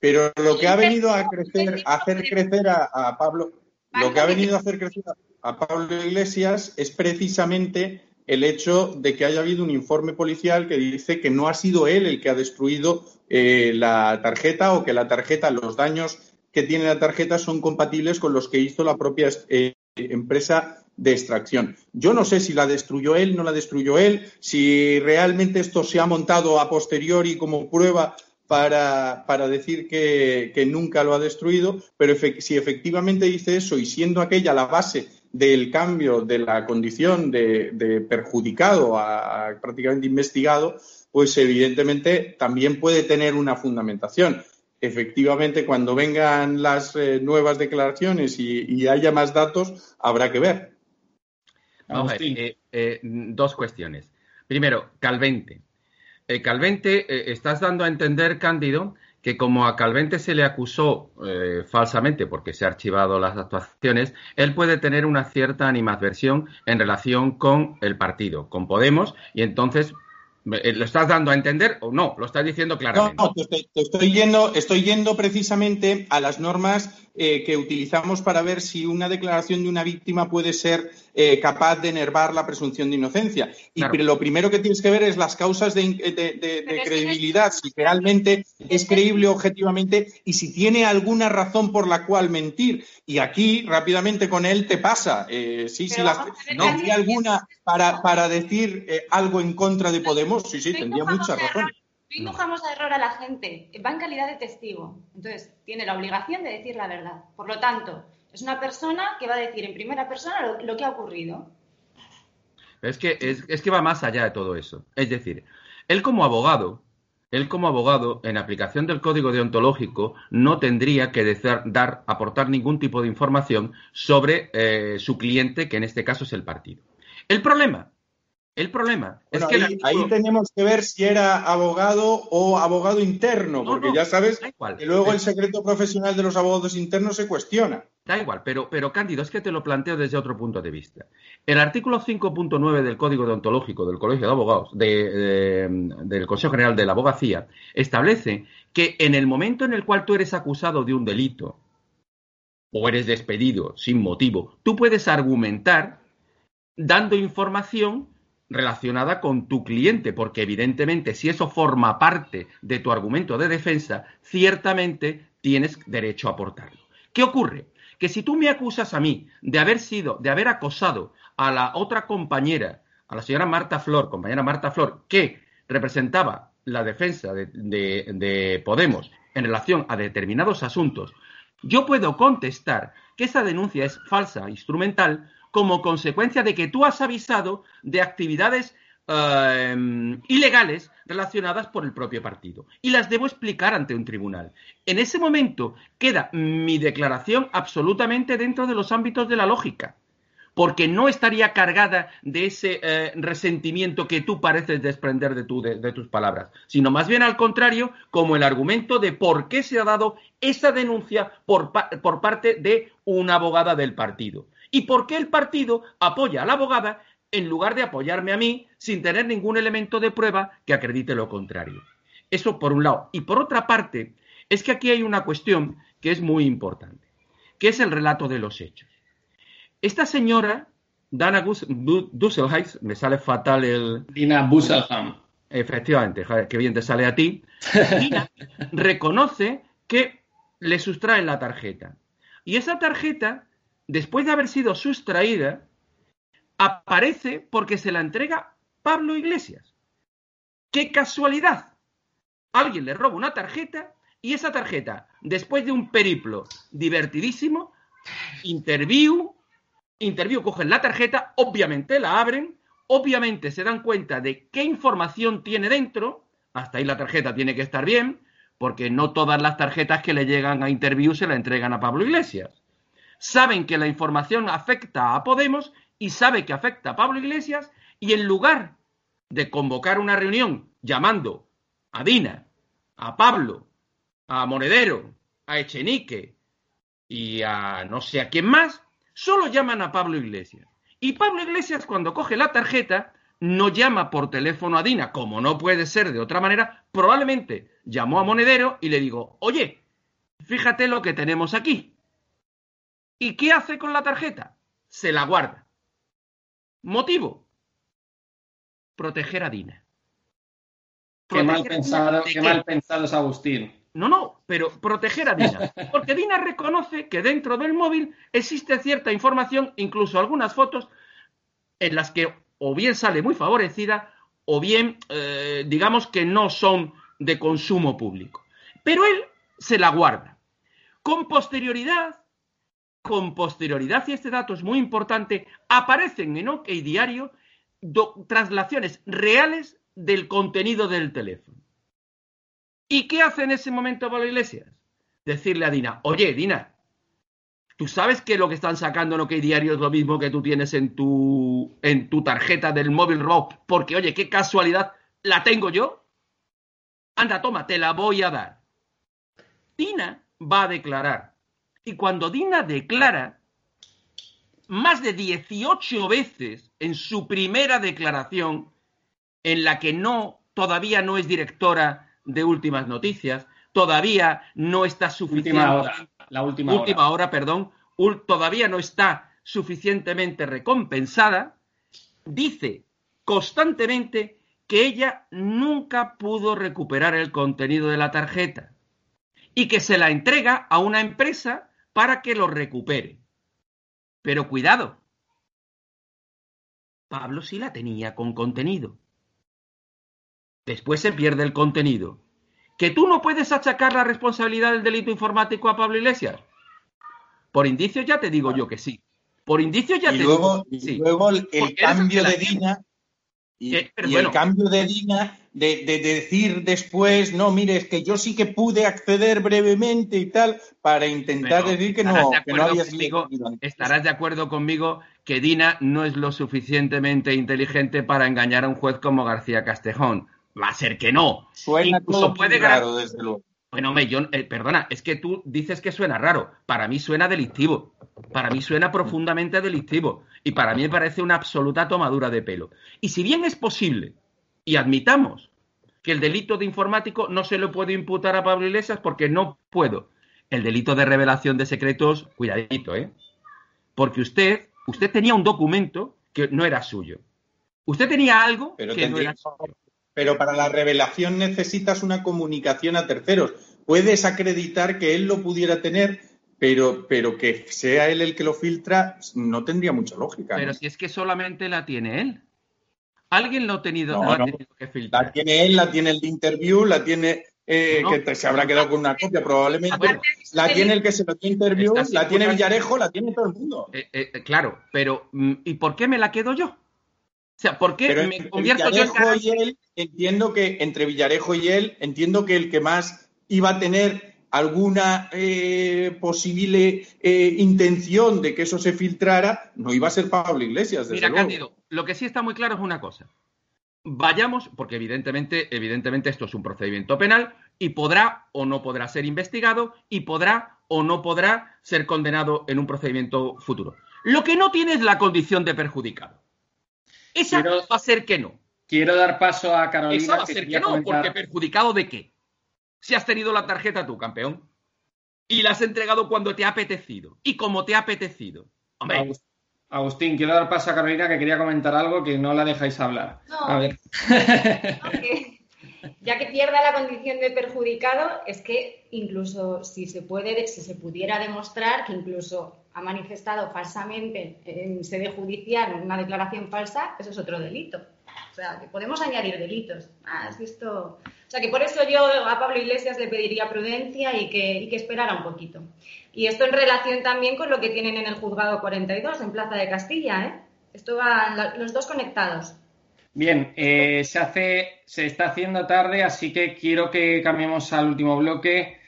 Pero lo que ha venido a crecer, a hacer crecer a, Pablo, lo que ha venido a hacer crecer a Pablo Iglesias es precisamente el hecho de que haya habido un informe policial que dice que no ha sido él el que ha destruido eh, la tarjeta o que la tarjeta, los daños que tiene la tarjeta son compatibles con los que hizo la propia eh, empresa de extracción. Yo no sé si la destruyó él, no la destruyó él, si realmente esto se ha montado a posteriori como prueba para, decir que, nunca lo ha destruido, pero si efectivamente dice eso y siendo aquella la base del cambio de la condición de, perjudicado a, prácticamente investigado, pues evidentemente también puede tener una fundamentación. Efectivamente, cuando vengan las eh, nuevas declaraciones y, haya más datos, habrá que ver. Eh, eh, dos cuestiones. Primero, Calvente. Eh, Calvente, eh, estás dando a entender, Cándido, que como a Calvente se le acusó eh, falsamente porque se han archivado las actuaciones, él puede tener una cierta animadversión en relación con el partido, con Podemos, y entonces ¿Lo estás dando a entender o no? Lo estás diciendo claramente. No, te, estoy, yendo, estoy yendo precisamente a las normas eh, que utilizamos para ver si una declaración de una víctima puede ser eh, capaz de enervar la presunción de inocencia. Y lo primero que tienes que ver es las causas de, credibilidad, si realmente es creíble objetivamente y si tiene alguna razón por la cual mentir. Y aquí, rápidamente con él, te pasa. sí, sí, las, ¿no? ¿Hay alguna para, para decir algo en contra de Podemos? sí, sí, tendría mucha razón. No indujamos a error a la gente, va en calidad de testigo. Entonces, tiene la obligación de decir la verdad. Por lo tanto, es una persona que va a decir en primera persona lo, que ha ocurrido. Es que, es, que va más allá de todo eso. Es decir, él como abogado, él como abogado, en aplicación del código deontológico, no tendría que dar, aportar ningún tipo de información sobre eh, su cliente, que en este caso es el partido. El problema el problema es que. Ahí, tenemos que ver si era abogado o abogado interno, porque ya sabes que luego el secreto profesional de los abogados internos se cuestiona. Da igual, pero, pero Cándido, es que te lo planteo desde otro punto de vista. El artículo 5.9 del Código Deontológico del Colegio de Abogados, del Consejo General de la Abogacía, establece que en el momento en el cual tú eres acusado de un delito o eres despedido sin motivo, tú puedes argumentar dando información relacionada con tu cliente, porque evidentemente si eso forma parte de tu argumento de defensa, ciertamente tienes derecho a aportarlo. ¿Qué ocurre? Que si tú me acusas a mí de haber sido, de haber acosado a la otra compañera, a la señora Marta Flor, compañera Marta Flor, que representaba la defensa de, de Podemos en relación a determinados asuntos, yo puedo contestar que esa denuncia es falsa, instrumental, como consecuencia de que tú has avisado de actividades em, ilegales relacionadas por el propio partido. Y las debo explicar ante un tribunal. En ese momento queda mi declaración absolutamente dentro de los ámbitos de la lógica porque no estaría cargada de ese eh, resentimiento que tú pareces desprender de, tus palabras, sino más bien al contrario, como el argumento de por qué se ha dado esa denuncia por parte de una abogada del partido y por qué el partido apoya a la abogada en lugar de apoyarme a mí sin tener ningún elemento de prueba que acredite lo contrario. Eso por un lado. Y por otra parte, es que aquí hay una cuestión que es muy importante, que es el relato de los hechos. Esta señora, Dana Dusselheim, me sale fatal el... Dina Busselheim. Efectivamente, que bien te sale a ti. Dina reconoce que le sustraen la tarjeta. Y esa tarjeta después de haber sido sustraída, aparece porque se la entrega Pablo Iglesias. ¡Qué casualidad! Alguien le roba una tarjeta y esa tarjeta, después de un periplo divertidísimo, interview, interview, cogen la tarjeta, obviamente la abren, obviamente se dan cuenta de qué información tiene dentro, hasta ahí la tarjeta tiene que estar bien, porque no todas las tarjetas que le llegan a interview se la entregan a Pablo Iglesias saben que la información afecta a Podemos y sabe que afecta a Pablo Iglesias y en lugar de convocar una reunión llamando a Dina, a Pablo, a Monedero, a Echenique y a no sé a quién más, solo llaman a Pablo Iglesias. Y Pablo Iglesias cuando coge la tarjeta no llama por teléfono a Dina, como no puede ser de otra manera, probablemente llamó a Monedero y le digo, oye, fíjate lo que tenemos aquí. ¿Y qué hace con la tarjeta? Se la guarda. ¿Motivo? Proteger a Dina. qué mal, pensado, qué mal pensado es Agustín. No, no, pero proteger a Dina. Porque Dina reconoce que dentro del móvil existe cierta información, incluso algunas fotos, en las que o bien sale muy favorecida o bien, eh, digamos que no son de consumo público. Pero él se la guarda. Con posterioridad, con posterioridad, y este dato es muy importante, aparecen en OK Diario traslaciones reales del contenido del teléfono. ¿Y qué hace en ese momento Pablo Iglesias? Decirle a Dina, oye, Dina, ¿tú sabes que lo que están sacando en OK Diario es lo mismo que tú tienes en tu, en tu tarjeta del móvil robot? Porque, oye, qué casualidad, ¿la tengo yo? Anda, toma, te la voy a dar. Dina va a declarar y cuando Dina declara, más de 18 veces en su primera declaración, en la que no, todavía no es directora de últimas noticias, todavía no está suficiente. Última hora, la última, última hora. perdón, todavía no está suficientemente recompensada, dice constantemente que ella nunca pudo recuperar el contenido de la tarjeta y que se la entrega a una empresa para que lo recupere. Pero cuidado, Pablo sí la tenía con contenido. Después se pierde el contenido. ¿Que tú no puedes achacar la responsabilidad del delito informático a Pablo Iglesias? Por indicios ya te digo yo que sí. Por indicios ya te digo que sí. Y luego el, cambio de Dina y, eh, el cambio de Dina de, decir después, no, mire, es que yo sí que pude acceder brevemente y tal, para intentar decir que no, que no había conmigo, Estarás de acuerdo conmigo que Dina no es lo suficientemente inteligente para engañar a un juez como García Castejón. Va a ser que no. Suena todo puede raro, desde luego. Bueno, me, yo, eh, perdona, es que tú dices que suena raro. Para mí suena delictivo. Para mí suena profundamente delictivo. Y para mí me parece una absoluta tomadura de pelo. Y si bien es posible, y admitamos que el delito de informático no se lo puede imputar a Pablo Iglesias porque no puedo. El delito de revelación de secretos, cuidadito, ¿eh? Porque usted, usted tenía un documento que no era suyo. Usted tenía algo que no era suyo. Pero para la revelación necesitas una comunicación a terceros. Puedes acreditar que él lo pudiera tener, pero, pero que sea él el que lo filtra no tendría mucha lógica. Pero si es que solamente la tiene él. Alguien lo ha tenido, que filtrar. La tiene él, la tiene el de interview, la tiene eh, que se habrá quedado con una copia probablemente. la tiene el que se lo tiene interview, la tiene Villarejo, la tiene todo el mundo. Eh, eh, claro, pero mm, ¿y por qué me la quedo yo? O sea, ¿por qué me convierto yo en y él, entiendo que entre Villarejo y él, entiendo que el que más iba a tener alguna eh, posible eh, intención de que eso se filtrara, no iba a ser Pablo Iglesias. Desde Mira, Cándido, lo que sí está muy claro es una cosa. Vayamos, porque evidentemente, evidentemente esto es un procedimiento penal y podrá o no podrá ser investigado y podrá o no podrá ser condenado en un procedimiento futuro. Lo que no tiene es la condición de perjudicado. Esa va a ser que no. Quiero dar paso a Carolina. Esa va a ser que, no, porque perjudicado de qué? Si has tenido la tarjeta tú, campeón, y la has entregado cuando te ha apetecido y como te ha apetecido. Hombre. Agustín, quiero dar paso a Carolina que quería comentar algo que no la dejáis hablar. No, a ver. ya que pierda la condición de perjudicado, es que incluso si se puede, si se pudiera demostrar que incluso ha manifestado falsamente en sede judicial una declaración falsa, eso es otro delito. O sea, que podemos añadir delitos. ¿Has visto? O sea, que por eso yo a Pablo Iglesias le pediría prudencia y que, esperara un poquito. Y esto en relación también con lo que tienen en el juzgado 42, en Plaza de Castilla, ¿eh? Esto van los dos conectados. Bien, eh, se hace, se está haciendo tarde, así que quiero que cambiemos al último bloque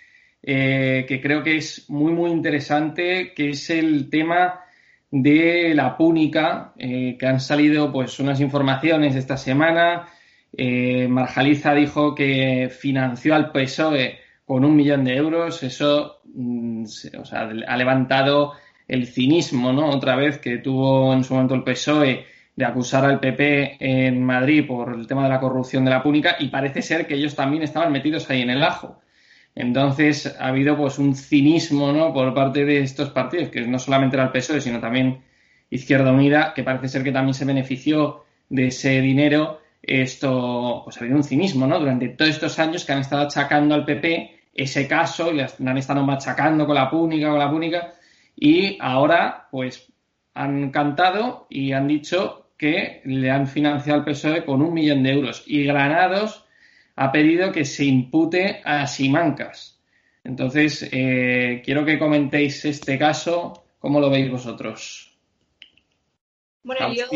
eh, que creo que es muy, muy interesante, que es el tema de la púnica, eh, que han salido pues unas informaciones esta semana. Eh, Marjaliza dijo que financió al PSOE con un millón de euros. Eso mm, ha levantado el cinismo, ¿no? Otra vez que tuvo en su momento el PSOE de acusar al PP en Madrid por el tema de la corrupción de la púnica y parece ser que ellos también estaban metidos ahí en el ajo. Entonces ha habido pues un cinismo ¿no? por parte de estos partidos, que no solamente era el PSOE, sino también Izquierda Unida, que parece ser que también se benefició de ese dinero. Esto, pues ha habido un cinismo, ¿no? Durante todos estos años que han estado achacando al PP ese caso, y han estado machacando con la púnica, con la púnica, y ahora, pues, han cantado y han dicho que le han financiado al PSOE con un millón de euros. Y Granados ha pedido que se impute a Simancas. Entonces, eh, quiero que comentéis este caso, ¿cómo lo veis vosotros? Bueno, yo...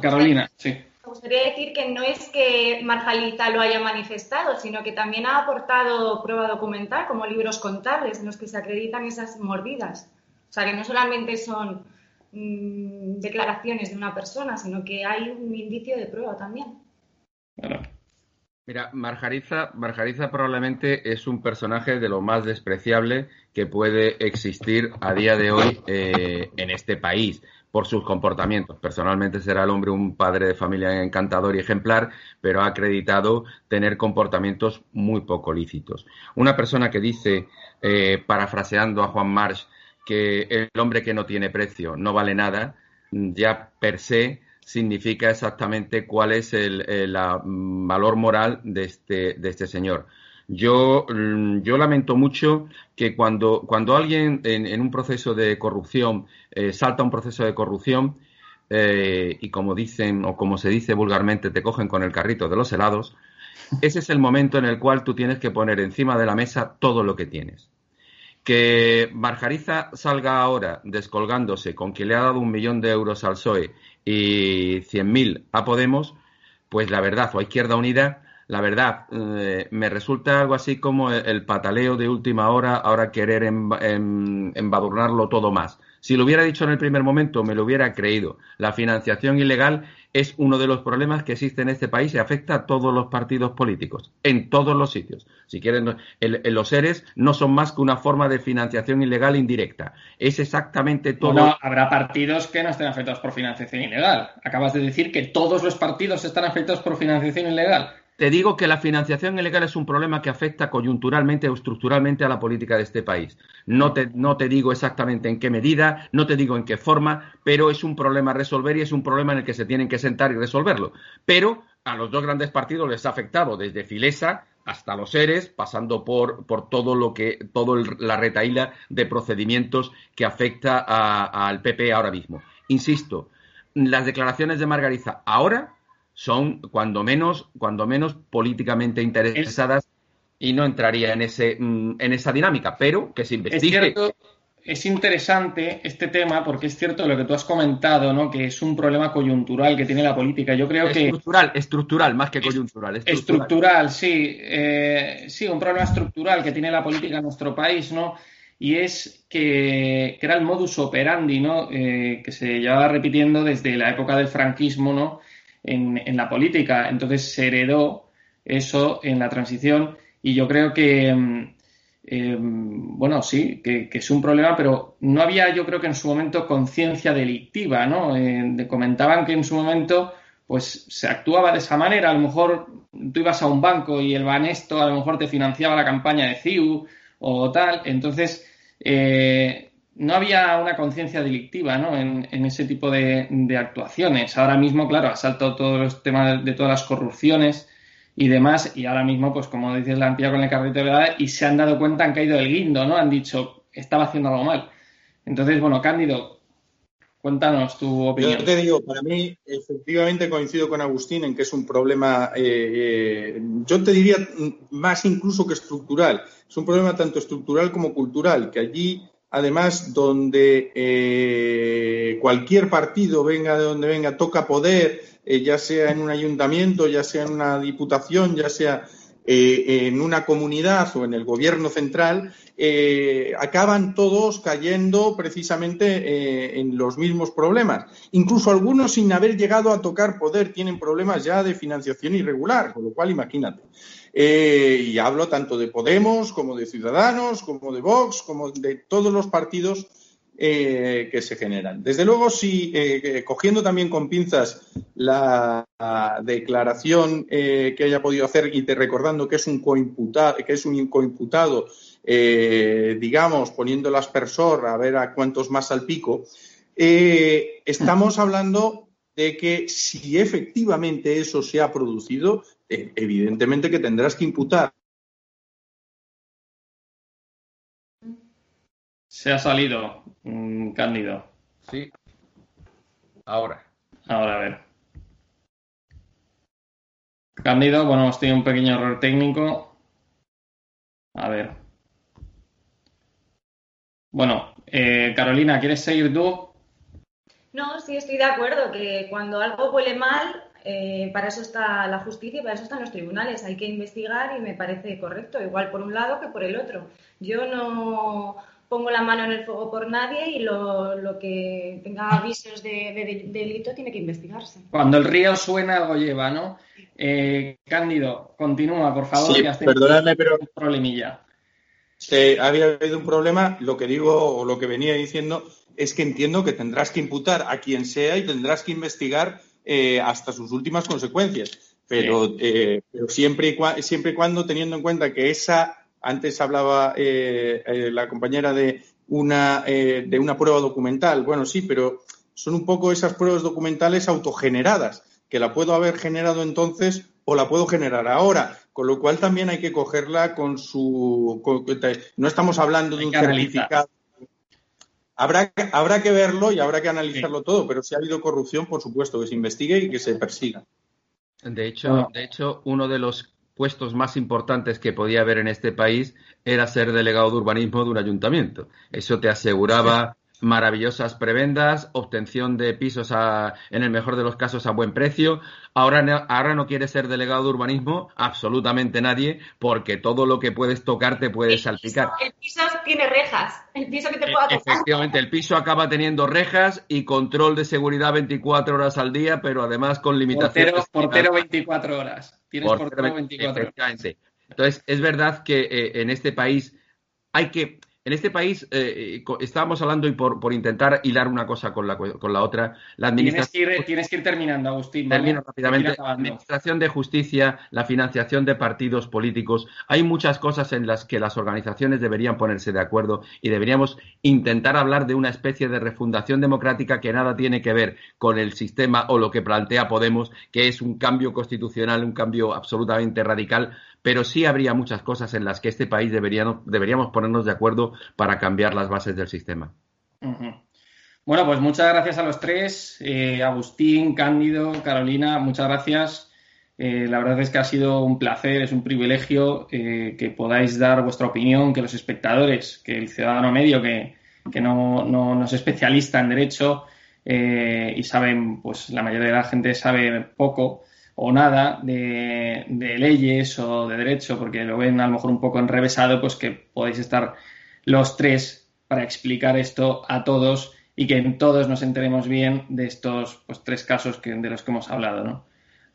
Carolina, sí. Me gustaría decir que no es que Marjalita lo haya manifestado, sino que también ha aportado prueba documental, como libros contables, en los que se acreditan esas mordidas. O sea, que no solamente son mm, declaraciones de una persona, sino que hay un indicio de prueba también. Claro. Mira, Marjariza, Marjariza probablemente es un personaje de lo más despreciable que puede existir a día de hoy eh, en este país por sus comportamientos. Personalmente será el hombre un padre de familia encantador y ejemplar, pero ha acreditado tener comportamientos muy poco lícitos. Una persona que dice, eh, parafraseando a Juan March, que el hombre que no tiene precio no vale nada, ya per se significa exactamente cuál es el, mm, valor moral de este, de este señor. Yo, mm, yo lamento mucho que cuando, cuando alguien en, un proceso de corrupción eh, salta un proceso de corrupción eh, y como dicen o como se dice vulgarmente te cogen con el carrito de los helados, ese es el momento en el cual tú tienes que poner encima de la mesa todo lo que tienes. Que Marjariza salga ahora descolgándose con que le ha dado un millón de euros al PSOE y 100.000 a Podemos, pues la verdad, o a Izquierda Unida, la verdad, eh, me resulta algo así como el, pataleo de última hora, ahora querer embadurnarlo todo más. Si lo hubiera dicho en el primer momento, me lo hubiera creído. La financiación ilegal es uno de los problemas que existe en este país y afecta a todos los partidos políticos, en todos los sitios. Si quieren, los seres no son más que una forma de financiación ilegal indirecta. Es exactamente todo. No, habrá partidos que no estén afectados por financiación ilegal. Acabas de decir que todos los partidos están afectados por financiación ilegal. Te digo que la financiación ilegal es un problema que afecta coyunturalmente o estructuralmente a la política de este país. No te, no te digo exactamente en qué medida, no te digo en qué forma, pero es un problema a resolver y es un problema en el que se tienen que sentar y resolverlo. Pero a los dos grandes partidos les ha afectado desde Filesa hasta los seres, pasando por, por todo lo que, todo la retaíla de procedimientos que afecta al PP ahora mismo. Insisto, las declaraciones de Margarita ahora son cuando menos, cuando menos políticamente interesadas y no entraría en ese mm, en esa dinámica, pero que se investigue. Es, interesante este tema porque es cierto lo que tú has comentado, ¿no? Que es un problema coyuntural que tiene la política. Yo creo que estructural, estructural más que coyuntural. Estructural, sí, eh, sí, un problema estructural que tiene la política en nuestro país, ¿no? Y es que, era el modus operandi, ¿no? Eh, que se llevaba repitiendo desde la época del franquismo, ¿no? En, la política. Entonces se heredó eso en la transición y yo creo que, mm, eh, bueno, sí, que, es un problema, pero no había, yo creo que en su momento, conciencia delictiva, ¿no? Comentaban que en su momento, pues se actuaba de esa manera. A lo mejor tú ibas a un banco y el banesto a lo mejor te financiaba la campaña de CIU o tal. Entonces, eh, no había una conciencia delictiva ¿no? en, ese tipo de, actuaciones. Ahora mismo, claro, ha saltado todos los temas de, todas las corrupciones y demás, y ahora mismo, pues como dices, la han pillado con el carrito de verdad y se han dado cuenta, han caído del guindo, ¿no? Han dicho, estaba haciendo algo mal. Entonces, bueno, Cándido, cuéntanos tu opinión. Yo te digo, para mí, efectivamente coincido con Agustín en que es un problema, eh, eh, yo te diría más incluso que estructural. Es un problema tanto estructural como cultural, que allí además donde eh, cualquier partido, venga de donde venga, toca poder, eh, ya sea en un ayuntamiento, ya sea en una diputación, ya sea eh, en una comunidad o en el gobierno central, acaban todos cayendo precisamente en los mismos problemas. Incluso algunos sin haber llegado a tocar poder tienen problemas ya de financiación irregular, con lo cual imagínate. Eh, y hablo tanto de Podemos como de Ciudadanos, como de Vox, como de todos los partidos eh, que se generan. Desde luego, si eh, cogiendo también con pinzas la, declaración que haya podido hacer y te recordando que es un coimputado, que es un coimputado, digamos, poniendo el aspersor a ver a cuántos más al pico, estamos hablando de que si efectivamente eso se ha producido, eh, evidentemente que tendrás que imputar. Se ha salido, mm, Cándido. Sí. Ahora. Ahora a ver. Cándido, bueno, hemos tenido un pequeño error técnico. A ver. Bueno, eh, Carolina, ¿quieres seguir tú? No, sí estoy de acuerdo que cuando algo huele mal, eh, para eso está la justicia y para eso están los tribunales. Hay que investigar y me parece correcto, igual por un lado que por el otro. Yo no pongo la mano en el fuego por nadie y lo, que tenga avisos de, delito tiene que investigarse. Cuando el río suena, algo lleva, ¿no? Eh, Cándido, continúa, por favor. Sí, perdóname, pero... Un problemilla. había habido un problema. Lo que digo o lo que venía diciendo es que entiendo que tendrás que imputar a quien sea y tendrás que investigar eh, hasta sus últimas consecuencias. Pero, eh, pero siempre, y siempre y cuando teniendo en cuenta que esa, antes hablaba la compañera de una, de una prueba documental. Bueno, sí, pero son un poco esas pruebas documentales autogeneradas que la puedo haber generado entonces o la puedo generar ahora, con lo cual también hay que cogerla con su... no estamos hablando de un certificado. Habrá, habrá que verlo y habrá que analizarlo todo, pero si ha habido corrupción, por supuesto, que se investigue y que se persiga. De hecho, de hecho, uno de los puestos más importantes que podía haber en este país era ser delegado de urbanismo de un ayuntamiento. Eso te aseguraba maravillosas prebendas, obtención de pisos en el mejor de los casos a buen precio. Ahora no, ahora no quiere ser delegado de urbanismo absolutamente nadie porque todo lo que puedes tocar te puede salpicar. el piso tiene rejas, el piso que te pueda tocar. Efectivamente, el piso acaba teniendo rejas y control de seguridad 24 horas al día, pero además con limitaciones. Portero, 24 horas. Tienes portero, 24 horas. Entonces, es verdad que eh, en este país hay que en este país eh, eh estábamos hablando y por, por, intentar hilar una cosa con la, con la otra. La administración, tienes, que ir, terminando, Agustín. Termino rápidamente. La administración de justicia, la financiación de partidos políticos. Hay muchas cosas en las que las organizaciones deberían ponerse de acuerdo y deberíamos intentar hablar de una especie de refundación democrática que nada tiene que ver con el sistema o lo que plantea Podemos, que es un cambio constitucional, un cambio absolutamente radical pero sí habría muchas cosas en las que este país deberíamos ponernos de acuerdo para cambiar las bases del sistema. Bueno, pues muchas gracias a los tres, eh, Agustín, Cándido, Carolina, muchas gracias. Eh, la verdad es que ha sido un placer, es un privilegio eh, que podáis dar vuestra opinión, que los espectadores, que el ciudadano medio, que, no, no, es especialista en derecho y saben, pues la mayoría de la gente sabe poco, o nada de, leyes o de derecho, porque lo ven a lo mejor un poco enrevesado, pues que podéis estar los tres para explicar esto a todos y que todos nos enteremos bien de estos pues, tres casos que, de los que hemos hablado, ¿no?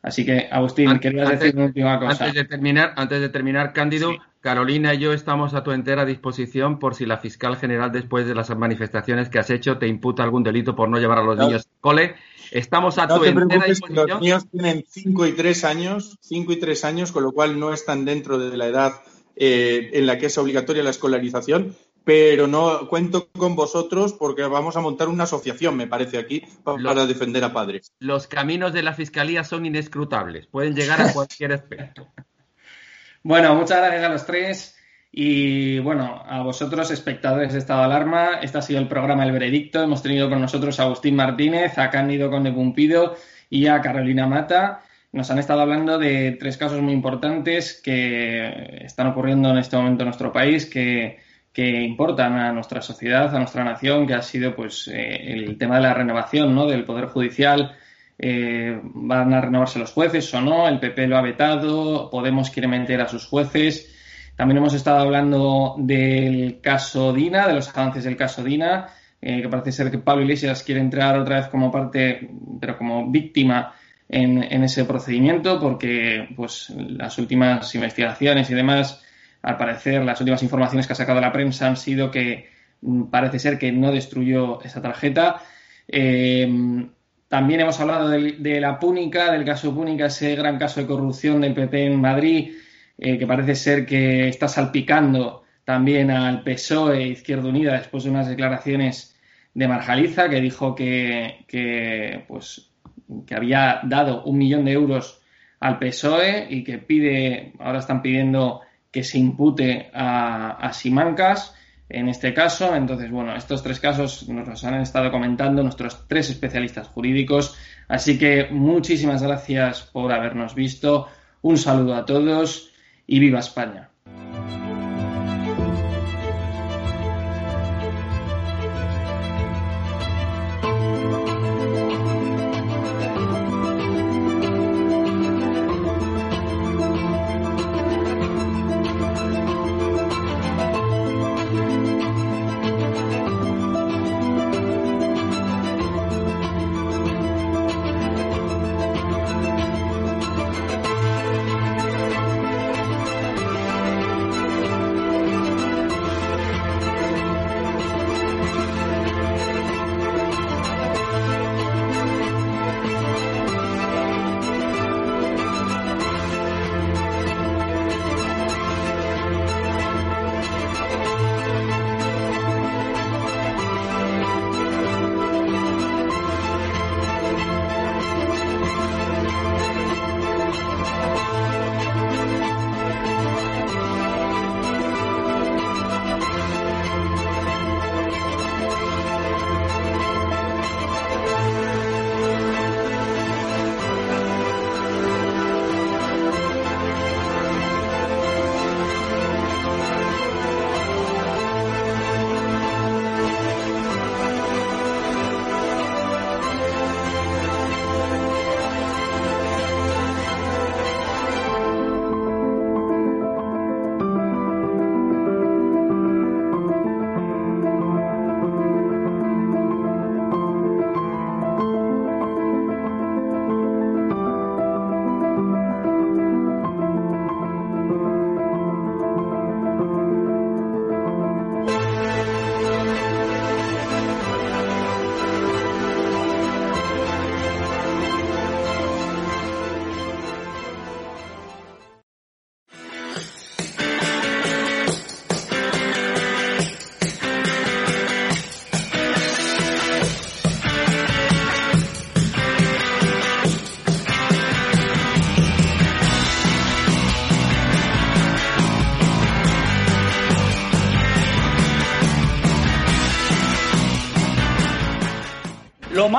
Así que, Agustín, quería decir una última cosa. Antes de terminar, antes de terminar Cándido, Carolina y yo estamos a tu entera disposición por si la fiscal general, después de las manifestaciones que has hecho, te imputa algún delito por no llevar a los niños al cole Estamos a tu entera disposición. Los niños tienen 5 y 3 años, 5 y 3 años, con lo cual no están dentro de la edad eh, en la que es obligatoria la escolarización, pero no cuento con vosotros porque vamos a montar una asociación, me parece aquí, para, defender a padres. Los caminos de la Fiscalía son inescrutables, pueden llegar a cualquier aspecto. bueno, muchas gracias a los tres. Y bueno, a vosotros, espectadores de Estado de Alarma, este ha sido el programa El Veredicto. Hemos tenido con nosotros a Agustín Martínez, a Cándido Conde Pumpido y a Carolina Mata. Nos han estado hablando de tres casos muy importantes que están ocurriendo en este momento en nuestro país, que, importan a nuestra sociedad, a nuestra nación, que ha sido pues eh, el tema de la renovación ¿no? del Poder Judicial. Eh, ¿Van a renovarse los jueces o no? El PP lo ha vetado, Podemos quiere meter a sus jueces. También hemos estado hablando del caso Dina, de los avances del caso Dina, eh, que parece ser que Pablo Iglesias quiere entrar otra vez como parte, pero como víctima en, ese procedimiento, porque pues las últimas investigaciones y demás, al parecer, las últimas informaciones que ha sacado la prensa han sido que mm, parece ser que no destruyó esa tarjeta. Eh, también hemos hablado de, de, la Púnica, del caso Púnica, ese gran caso de corrupción del PP en Madrid, eh, que parece ser que está salpicando también al PSOE Izquierda Unida después de unas declaraciones de Marjaliza que dijo que, pues, que había dado un millón de euros al PSOE y que pide, ahora están pidiendo que se impute a, Simancas en este caso. Entonces, bueno, estos tres casos nos los han estado comentando nuestros tres especialistas jurídicos. Así que muchísimas gracias por habernos visto. Un saludo a todos y viva España.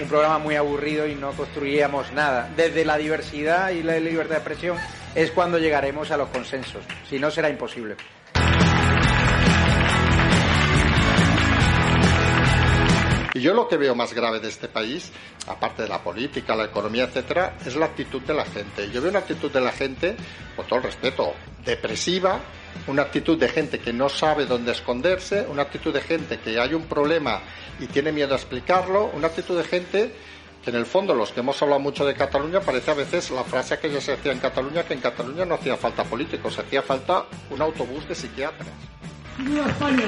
un programa muy aburrido y no construiríamos nada. Desde la diversidad y la libertad de expresión es cuando llegaremos a los consensos. Si no, será imposible. Y yo lo que veo más grave de este país, aparte de la política, la economía, etcétera, es la actitud de la gente. Yo veo una actitud de la gente, con todo el respeto, depresiva, una actitud de gente que no sabe dónde esconderse, una actitud de gente que hay un problema y tiene miedo a explicarlo, una actitud de gente que en el fondo los que hemos hablado mucho de Cataluña parece a veces la frase que ya se hacía en Cataluña que en Cataluña no hacía falta políticos, hacía falta un autobús de psiquiatras. ¡Viva España!